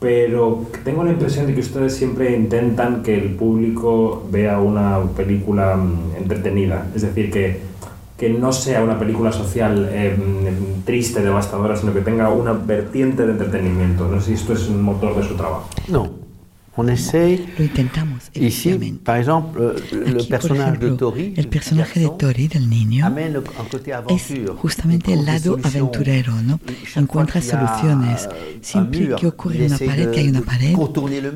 pero tengo la impresión de que ustedes siempre intentan que el público vea una película mm, entretenida, es decir, que, que no sea una película social eh, triste, devastadora, sino que tenga una vertiente de entretenimiento. No sé si esto es un motor de su trabajo. Non. On essaye. Lo intentamos, Ici, par exemple, euh, le Aquí, personnage de ejemplo, Tori, el personaje de Tori, del niño, amène un côté es justamente el lado aventurero, ¿no? Encuentra soluciones. Siempre que ocurre una pared, de- que hay una de pared,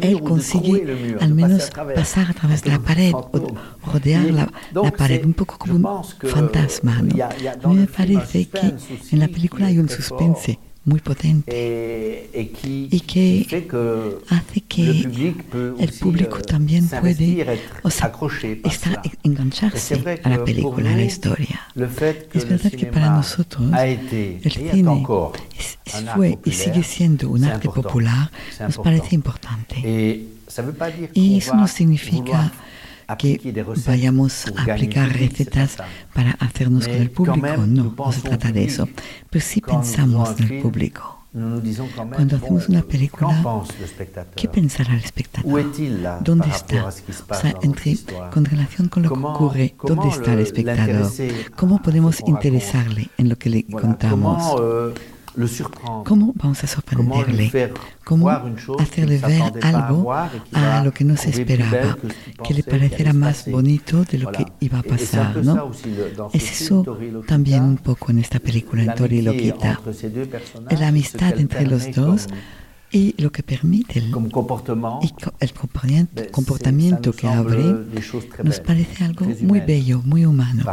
él de consigue al de menos pasar a través de la pared o rodear la, donc la pared, un poco como un fantasma, ¿no? a- mí me parece que en la película hay un suspense muy potente. Qui, y que hace que el público euh, también puede o sea, estar, engancharse a la película, a la historia. Es verdad que para nosotros el cine fue y sigue siendo un arte popular, nos parece importante. Y eso no significa que vayamos a aplicar recetas para hacernos con el público, no, no se trata de eso. Pero sí pensamos en el público. Cuando hacemos una película, ¿qué pensará el espectador? ¿Dónde está? O sea, entre, con relación con lo que ocurre, ¿dónde está el espectador? ¿Cómo podemos interesarle en lo que le contamos? Comment le surprendre ¿Cómo vamos a sorprenderle? faire ¿Cómo hacerle ver algo a lo que no se esperaba? que le allait más bonito de lo que iba a pasar, ¿no? Es eso también un poco en esta película, en Tori personnages, La amistad entre los dos y lo que permite el, el comportamiento, comportamiento que abre nos parece algo muy bello, muy humano,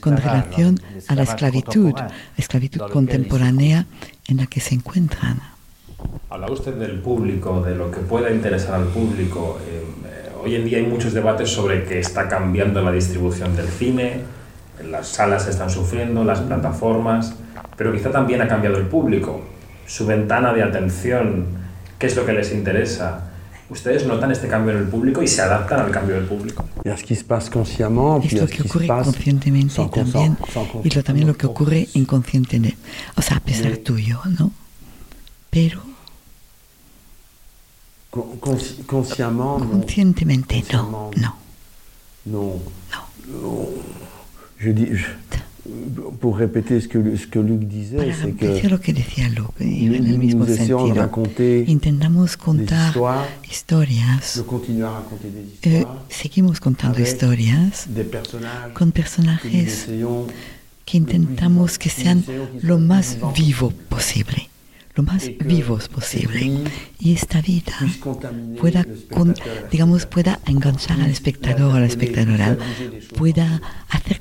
con relación a la esclavitud, esclavitud contemporánea en la que se encuentran. Hablaba usted del público, de lo que pueda interesar al público. Eh, eh, hoy en día hay muchos debates sobre que está cambiando la distribución del cine, las salas están sufriendo, las plataformas, pero quizá también ha cambiado el público, su ventana de atención, qué es lo que les interesa. ¿Ustedes notan este cambio en el público y se adaptan al cambio del público? Y Es lo que ocurre conscientemente sans y también, y lo, también lo que ocurre inconscientemente, o sea, a pesar tuyo, ¿no? Pero conscientemente no, no. Non. Non. Je dis, je- pour répéter ce que, ce que Luc disait, c'est que lo que decía Luke, en el mismo nous essayons de raconter intentamos des contar histoires, historias, de continuer à raconter des eh, histoires seguimos contando historias des personnages con personajes que intentamos que sean lo más vivo posible, lo más vivos posible. Y esta vida pueda, con- digamos, pueda enganchar al espectador a la espectadora, pueda hacer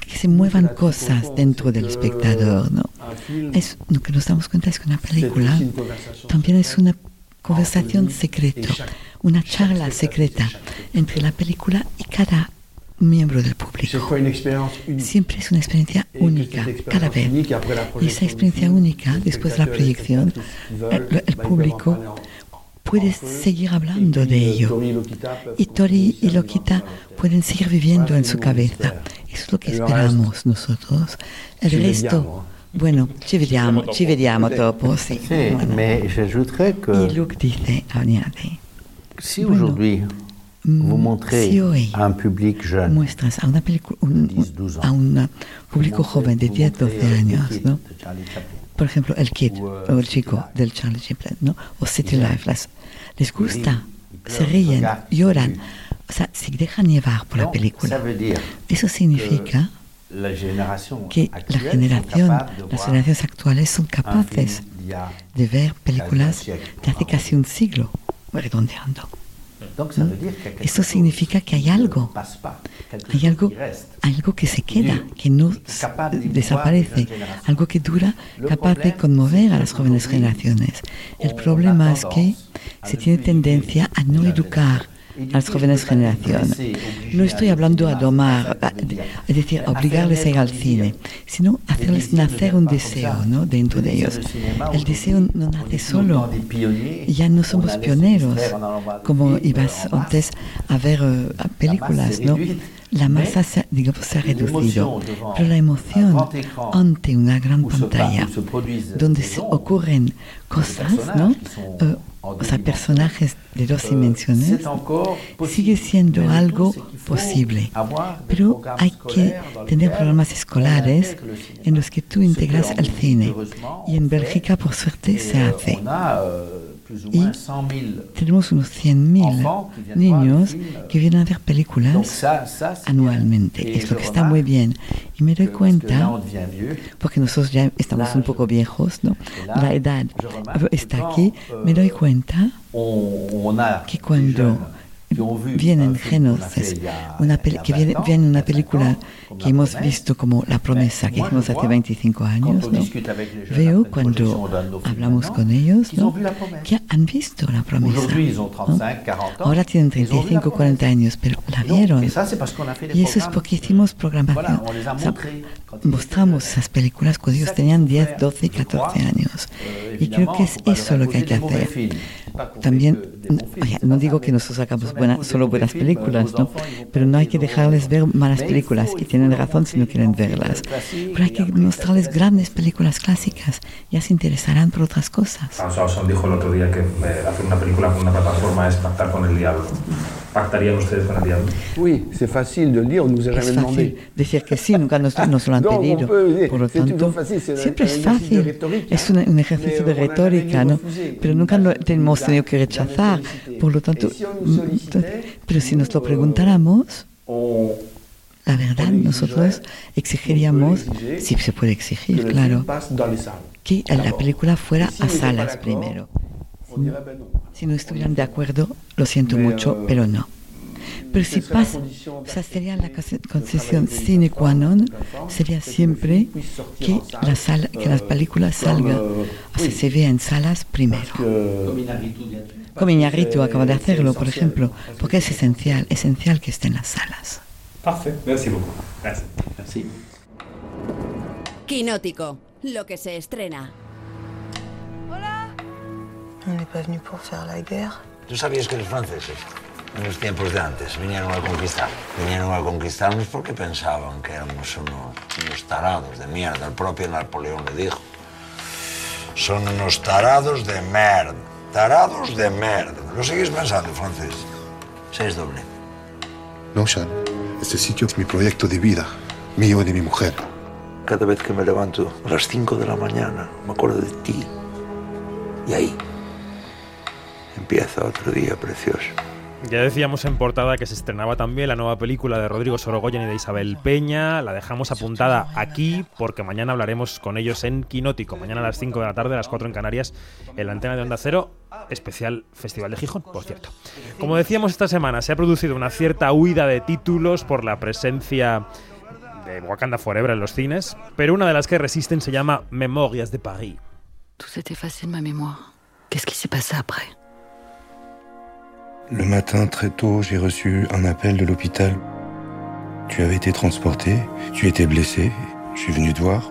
que se muevan cosas dentro del espectador, ¿no? Lo que nos damos cuenta es que una película también es una conversación secreta, una charla secreta entre la película y cada miembro del público. Siempre es una experiencia única, cada vez. Y esa experiencia única, después de la proyección, el, el público puede seguir hablando de ello. Y Tori y Lokita pueden seguir viviendo en su cabeza. Es lo que El esperamos nosotros. El ci resto, vediamo. bueno, ci vediamo, ci vediamo dopo, sí. Sí, mais j'ajouterais que Y Luke dice, añade, si Bueno, aujourd'hui mm, vous montrez si hoy à un public jeune muestras a una película, un- 10, 12 a un público vous joven de montrez- 10, vous 12 montrez, euh, años, Kid ¿no? de Charlie Chaplin. Por ejemplo, el kid O, o, el chico del Charlie Chaplin, ¿no? O City. Life, las, les gusta, se ríen, lloran. O sea, se dejan llevar por la película. Eso significa la que la generación, las generaciones actuales son capaces de ver películas de hace casi un siglo, redondeando. Quelque Eso significa que hay algo, hay algo, algo que se queda, que no desaparece, algo que dura, capaz de conmover a las jóvenes generaciones. El problema es que se ne tiene tendencia a no educar a las jóvenes generaciones. No estoy hablando a domar, a- es decir, a obligarles a ir al cine, sino hacerles nacer un deseo ¿no? dentro de ellos. El deseo no nace solo. Ya no somos pioneros, como ibas antes a ver eh, películas, ¿no? La masa se, digamos, se ha reducido, pero la emoción ante una gran pantalla, donde se ocurren cosas, ¿no? Eh, o sea, personajes de dos dimensiones, sigue siendo algo posible. Pero hay que tener programas escolares en los que tú integras el cine. Y en Bélgica, por suerte, se hace. Y moins 100 000 tenemos unos 100.000 niños que vienen a ver películas anualmente. bien. Et Es lo je que está muy bien. Y me doy cuenta, porque nosotros ya estamos un poco viejos, ¿no? La edad está aquí. Me doy euh, cuenta que cuando vienen genoces, una que viene, 20 ans, viene una 25 película que hemos visto como La Promesa, que hicimos hace vois, 25 quand años, ¿no? Veo cuando hablamos con ellos, ¿no? que han visto La Promesa. ¿no? 35, 40 ans. Ahora tienen ils ont vu La 35 o 40 años, pero la vieron. Y eso es porque hicimos programación. O sea, mostramos esas películas cuando ellos tenían 10, 12 y 14 años. Euh, Y creo que es eso lo que hay que hacer. también, oye, no digo que nosotros sacamos buenas, solo buenas películas, ¿no? Pero no hay que dejarles ver malas películas y tienen razón si no quieren verlas. Pero hay que mostrarles grandes películas clásicas, ya se interesarán por otras cosas. Hans Ausson dijo el otro día que eh, hacer una película con una plataforma es pactar con el diablo. ¿Pactarían ustedes con el diablo? Oui, c'est facile de dire, on nous a Es jamais demandé. fácil decir que sí, nunca nos, nos lo han pedido. Por lo tanto, siempre es fácil. Es un, un ejercicio de retórica, ¿no? Pero nunca lo hemos tenido que rechazar. Por lo tanto, pero si nos lo preguntáramos, la verdad, nosotros exigiríamos, si se puede exigir, claro, que la película fuera a salas primero. Si no estuvieran de acuerdo, lo siento mucho, pero no. Pero si pasa, o sea, sería la concesión sine qua non, sería siempre que, la sala, que las películas salgan, o sea, se vea en salas primero. Como Iñárritu acaba de hacerlo, por ejemplo, porque es esencial, esencial que esté en las salas. Beaucoup. Gracias. Merci. Quinótico, lo que se estrena. On n'est pas venu pour faire la guerre. ¿Tú sabías que los franceses, en los tiempos de antes, vinieron a conquistar? Vinieron a conquistarnos porque pensaban que éramos unos, unos tarados de mierda. El propio Napoleón le dijo. Son unos tarados de merda. Tarados de merda. ¿Lo seguís pensando, francés? Seis doble. No, Sean. Este sitio es mi proyecto de vida, mío y de mi mujer. Cada vez que me levanto a las 5 de la mañana, me acuerdo de ti. Y ahí empieza otro día precioso. Ya decíamos en portada que se estrenaba también la nueva película de Rodrigo Sorogoyen y de Isabel Peña. La dejamos apuntada aquí porque mañana hablaremos con ellos en Quinótico. Mañana a las 5 de la tarde, a las 4 en Canarias, en la antena de Onda Cero, especial Festival de Gijón, por cierto. Como decíamos esta semana, se ha producido una cierta huida de títulos por la presencia de Wakanda Forever en los cines, pero una de las que resisten se llama Memorias de après Le matin, très tôt, j'ai reçu un appel de l'hôpital. Tu avais été transporté, tu étais blessé. Je suis venu te voir.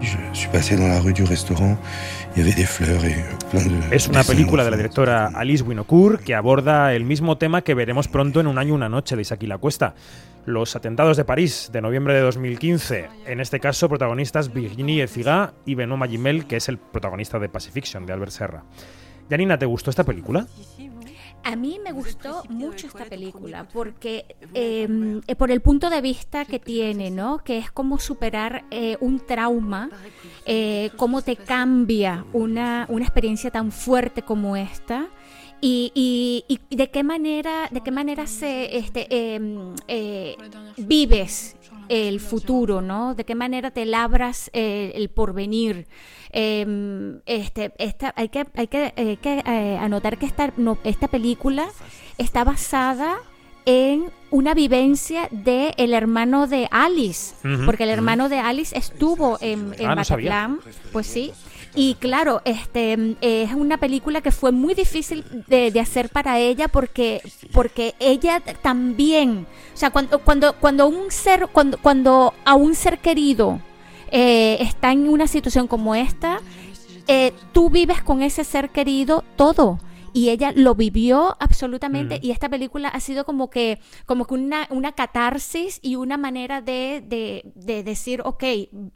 Je suis passé dans la rue du restaurant. Il y avait des fleurs et plein de. Es una película de la directora Alice Winocourt que aborda el mismo tema que veremos pronto en Un año una noche de Isaac la Cuesta. Los atentados de París de noviembre de 2015. En este caso, protagonistas Virginie Efira y Benoît Magimel, que es el protagonista de Pacifiction de Albert Serra. Janina, ¿te gustó esta película? A mí me gustó mucho esta película porque eh, eh, por el punto de vista que tiene, ¿no? Que es como superar eh, un trauma, eh, cómo te cambia una, una experiencia tan fuerte como esta. Y, y- y de qué manera, de qué manera se este, em, eh, vives el futuro, ¿no? De qué manera te labras eh, el porvenir. Em, este, esta, hay que, hay que, hay que, eh, anotar que esta, no, esta película está basada en una vivencia de el hermano de Alice, porque el hermano de Alice estuvo en, en Ah, no pues sí. Y claro, este mm, es una película que fue muy difícil de, hacer para ella porque porque ella también, o sea, cuando cuando cuando un ser cuando cuando a un ser querido eh, está en una situación como esta, eh, tú vives con ese ser querido todo. Y ella lo vivió absolutamente. Mm. Y esta película ha sido como que, como que una, una catarsis y una manera de, de, de decir, ok,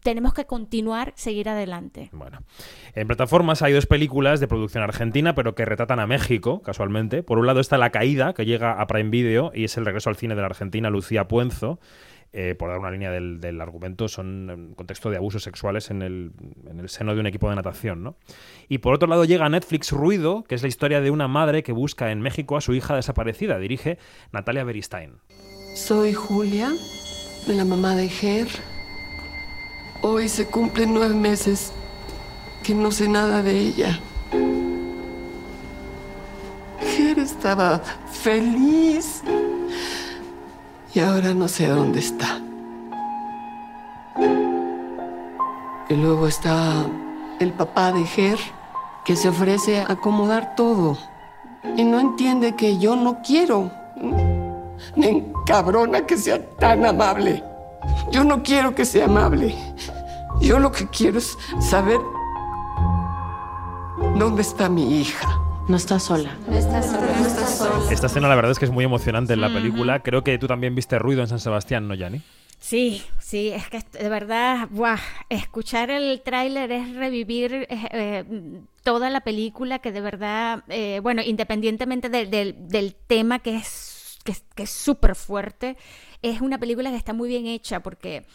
tenemos que continuar, seguir adelante. Bueno, en plataformas hay dos películas de producción argentina, pero que retratan a México, casualmente. Por un lado está La Caída, que llega a Prime Video, y es el regreso al cine de la argentina Lucía Puenzo. Eh, por dar una línea del, del argumento, son en contexto de abusos sexuales en el, en el seno de un equipo de natación. ¿no? Y por otro lado llega Netflix Ruido, que es la historia de una madre que busca en México a su hija desaparecida. Dirige Natalia Beristain. Soy Julia, la mamá de Ger. Hoy se cumplen nueve meses que no sé nada de ella. Ger estaba feliz y ahora no sé dónde está. Y luego está el papá de Ger, que se ofrece a acomodar todo y no entiende que yo no quiero. Me encabrona que sea tan amable. Yo no quiero que sea amable. Yo lo que quiero es saber dónde está mi hija. No estás sola. No estás sola. No estás sola. Esta escena la verdad es que es muy emocionante en la película. Creo que tú también viste ruido en San Sebastián, ¿no, Yanni? Sí, sí, es que de verdad, buah, escuchar el tráiler es revivir eh, toda la película que de verdad, eh, bueno, independientemente de- del- del tema que es que, es- que es súper fuerte, es una película que está muy bien hecha porque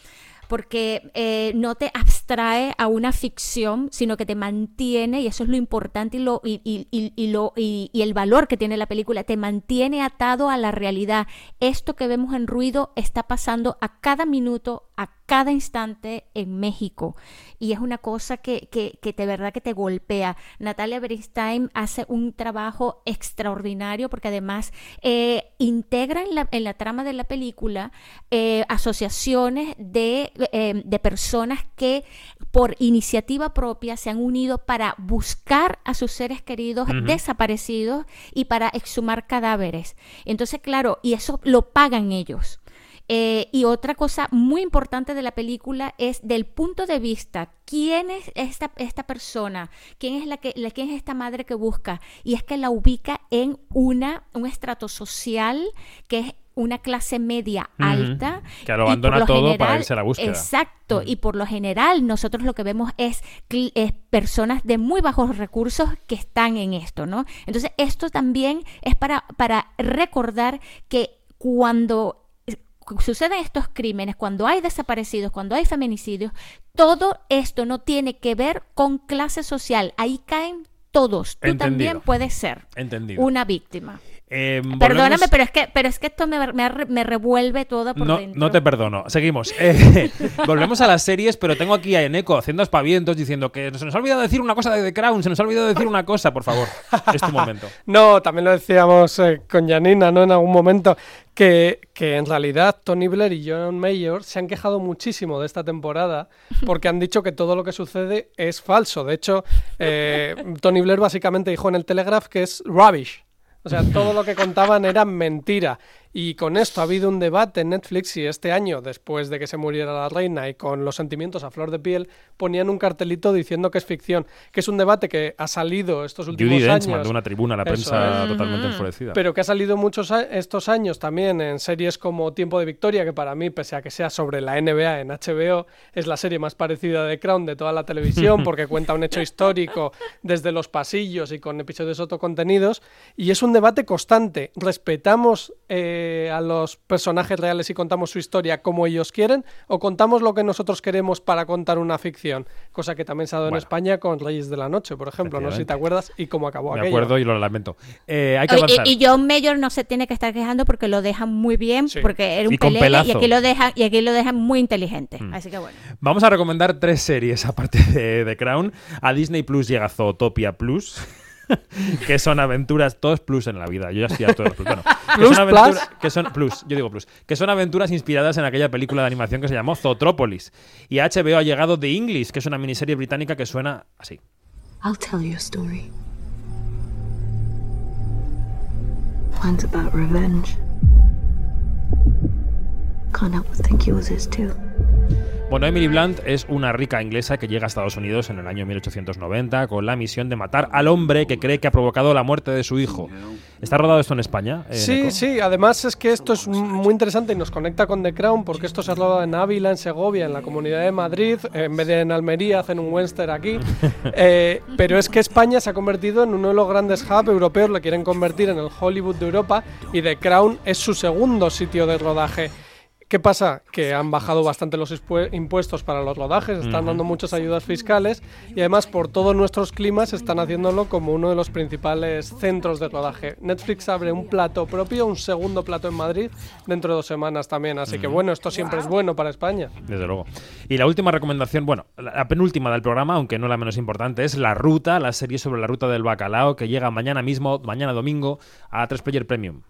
porque eh, no te abstrae a una ficción, sino que te mantiene, y eso es lo importante y, lo, y, y- y- lo, el valor que tiene la película, te mantiene atado a la realidad. Esto que vemos en ruido está pasando a cada minuto, a cada instante en México. Y es una cosa que, que, que de verdad que te golpea. Natalia Beristain hace un trabajo extraordinario porque además eh, integra en la, en la trama de la película eh, asociaciones de, eh, de personas que por iniciativa propia se han unido para buscar a sus seres queridos desaparecidos y para exhumar cadáveres. Entonces, claro, y eso lo pagan ellos. Eh, y otra cosa muy importante de la película es del punto de vista, ¿quién es esta, esta persona? ¿Quién es, la que, la, ¿Quién es esta madre que busca? Y es que la ubica en una, un estrato social que es una clase media alta. Que lo abandona lo todo para irse a la búsqueda. Exacto, y por lo general nosotros lo que vemos es, es personas de muy bajos recursos que están en esto, ¿no? Entonces esto también es para, para recordar que cuando suceden estos crímenes, cuando hay desaparecidos, cuando hay feminicidios, todo esto no tiene que ver con clase social. Ahí caen todos. Tú Entendido. también puedes ser Entendido. una víctima. Eh, Perdóname, pero es que, pero es que esto me, me, re- me revuelve todo por No, dentro. no te perdono. Seguimos. Eh, volvemos a las series, pero tengo aquí a Eneco haciendo aspavientos diciendo que se nos ha olvidado decir una cosa de The Crown, se nos ha olvidado decir una cosa, por favor. Es tu momento. No, también lo decíamos eh, con Janina, ¿no? En algún momento, que, que en realidad Tony Blair y John Mayer se han quejado muchísimo de esta temporada porque han dicho que todo lo que sucede es falso. De hecho, eh, Tony Blair básicamente dijo en el Telegraph que es rubbish. O sea, todo lo que contaban era mentira. Y con esto ha habido un debate en Netflix y este año, después de que se muriera la reina y con los sentimientos a flor de piel, ponían un cartelito diciendo que es ficción. Que es un debate que ha salido estos últimos Judy Dench años. mandó una tribuna a la Eso prensa es. totalmente enfurecida. Pero que ha salido muchos a- estos años también en series como Tiempo de Victoria, que para mí, pese a que sea sobre la NBA en HBO, es la serie más parecida de Crown de toda la televisión, porque cuenta un hecho histórico desde los pasillos y con episodios autocontenidos. Y es un debate constante. ¿Respetamos eh, a los personajes reales y contamos su historia como ellos quieren? ¿O contamos lo que nosotros queremos para contar una ficción? Cosa que también se ha dado en. España con Reyes de la Noche, por ejemplo. No sé si te acuerdas y cómo acabó Me aquello. acuerdo y lo lamento. Eh, hay que avanzar. Y, y John Mayer no se tiene que estar quejando porque lo dejan muy bien, porque era un Y y aquí lo dejan y aquí lo dejan muy inteligente. Mm. Así que bueno. Vamos a recomendar tres series aparte de, de Crown. A Disney Plus llega Zootopia Plus. que son aventuras, todos plus en la vida. Yo ya estoy a todos plus. Bueno, que son aventura- plus. que son plus, yo digo plus, que son aventuras inspiradas en aquella película de animación que se llamó Zootrópolis. Y a HBO ha llegado The English, que es una miniserie británica que suena así. I'll tell you a story. Mine's about revenge. Can't help but think yours is too. Bueno, Emily Blunt es una rica inglesa que llega a Estados Unidos en el año 1890 con la misión de matar al hombre que cree que ha provocado la muerte de su hijo. ¿Está rodado esto en España? eh, Sí, Neko? sí, además es que esto es muy interesante y nos conecta con The Crown porque esto se ha rodado en Ávila, en Segovia, en la Comunidad de Madrid, en vez de en Almería hacen un Western aquí, Eh, pero es que España se ha convertido en uno de los grandes hubs europeos, lo quieren convertir en el Hollywood de Europa y The Crown es su segundo sitio de rodaje. ¿Qué pasa? Que han bajado bastante los impuestos para los rodajes, están dando muchas ayudas fiscales y además por todos nuestros climas están haciéndolo como uno de los principales centros de rodaje. Netflix abre un plato propio, un segundo plato en Madrid dentro de dos semanas también, así que bueno, esto siempre es bueno para España. Desde luego. Y la última recomendación, bueno, la penúltima del programa, aunque no la menos importante, es La Ruta, la serie sobre la ruta del bacalao que llega mañana mismo, mañana domingo, a 3 Player Premium.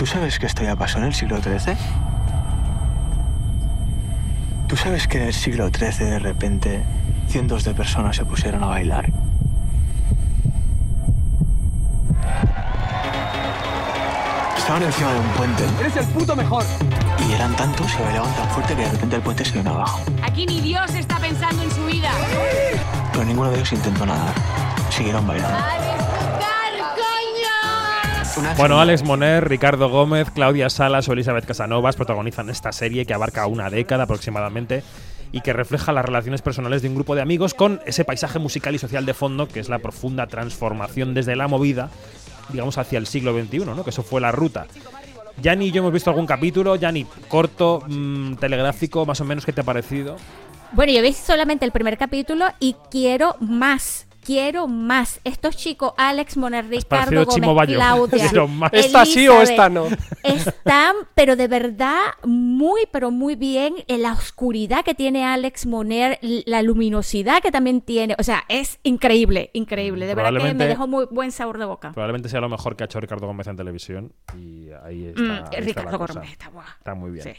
¿Tú sabes que esto ya pasó en el siglo XIII? ¿Tú sabes que en el siglo XIII de repente cientos de personas se pusieron a bailar? cruzaban encima de un puente. ¡Eres el puto mejor! Y eran tantos que bailaban tan fuerte que de repente el puente se vino abajo. Aquí ni Dios está pensando en su vida. Pero ninguno de ellos intentó nadar. Siguieron bailando. Bueno, Alex Moner, Ricardo Gómez, Claudia Salas o Elizabeth Casanovas protagonizan esta serie que abarca una década aproximadamente y que refleja las relaciones personales de un grupo de amigos con ese paisaje musical y social de fondo que es la profunda transformación desde la movida, digamos, hacia el siglo XXI, ¿no? Que eso fue la ruta. Yanni y yo hemos visto algún capítulo, Yanni, corto, mmm, telegráfico, más o menos, ¿qué te ha parecido? Bueno, yo vi solamente el primer capítulo y quiero más. Quiero más. Estos chicos, Alex Moner, Ricardo Gómez, Claudia, ¿Esta sí o esta no? Están, pero de verdad, muy, pero muy bien en la oscuridad que tiene Alex Moner, la luminosidad que también tiene. O sea, es increíble, increíble. De verdad que me dejó muy buen sabor de boca. Probablemente sea lo mejor que ha hecho Ricardo Gómez en televisión. Y ahí está. Mm, ahí Ricardo está, Gómez está, guau. está muy bien. Sí.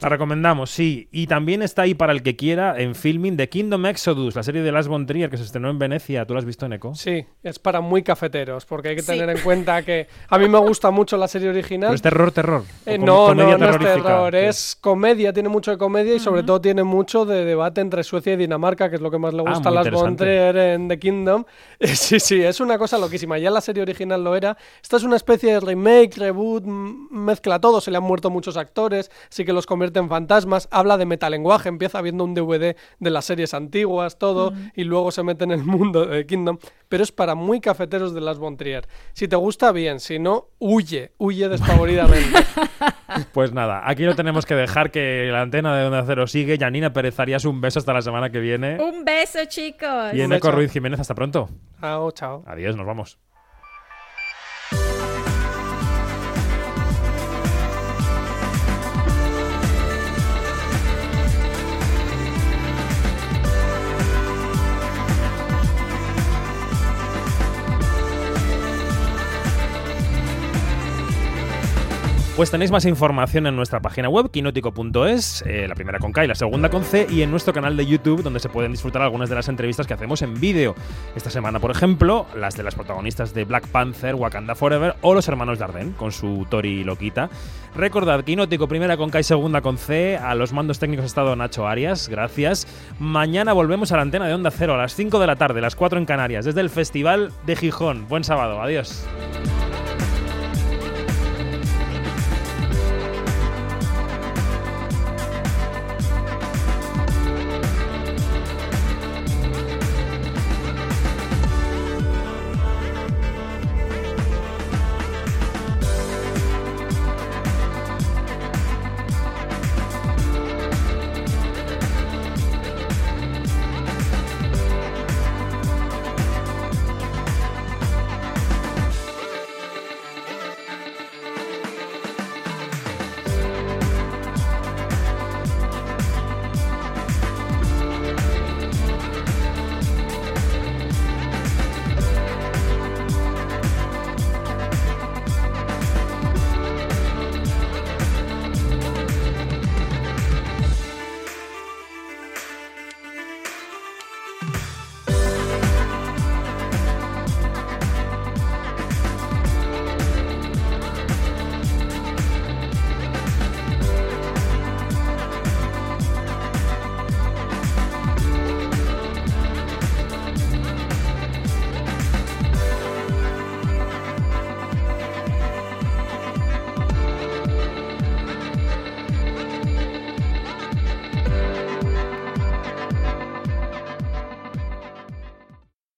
La recomendamos, sí. Y también está ahí para el que quiera en filming The Kingdom Exodus, la serie de Lars von Trier que se estrenó en Venecia. ¿Tú la has visto en Eco? Sí, es para muy cafeteros, porque hay que Sí. tener en cuenta que a mí me gusta mucho la serie original. ¿Pero es terror, terror? ¿O Eh, no, no, no es terror, ¿Qué es comedia, tiene mucho de comedia y sobre todo tiene mucho de debate entre Suecia y Dinamarca, que es lo que más le Ah, gusta a muy las von interesante. Trier en The Kingdom. Eh, Sí, sí, es una cosa loquísima, ya la serie original lo era. Esta es una especie de remake, reboot, mezcla todo, se le han muerto muchos actores, sí que los convierte en fantasmas, habla de metalenguaje, empieza viendo un DVD de las series antiguas, todo, y luego se mete en el mundo de Kingdom, pero es para muy cafeteros de las von Trier. Si te gusta, bien, si no, huye, huye despavoridamente. Pues nada, aquí lo tenemos que dejar que la antena de Onda Cero sigue. Janina Pérez Arias, un beso hasta la semana que viene. Un beso, chicos. Y en Eco Ruiz Jiménez, hasta pronto. Chao, chao. Adiós, nos vamos. Pues tenéis más información en nuestra página web, quinótico.es, eh, la primera con K y la segunda con C, y en nuestro canal de YouTube, donde se pueden disfrutar algunas de las entrevistas que hacemos en vídeo. Esta semana, por ejemplo, las de las protagonistas de Black Panther, Wakanda Forever o los hermanos Darden, con su Tori Loquita. Recordad, Quinótico, primera con K y segunda con C. A los mandos técnicos ha estado Nacho Arias, gracias. Mañana volvemos a la antena de Onda Cero a las 5 de la tarde, las 4 en Canarias, desde el Festival de Gijón. Buen sábado, adiós.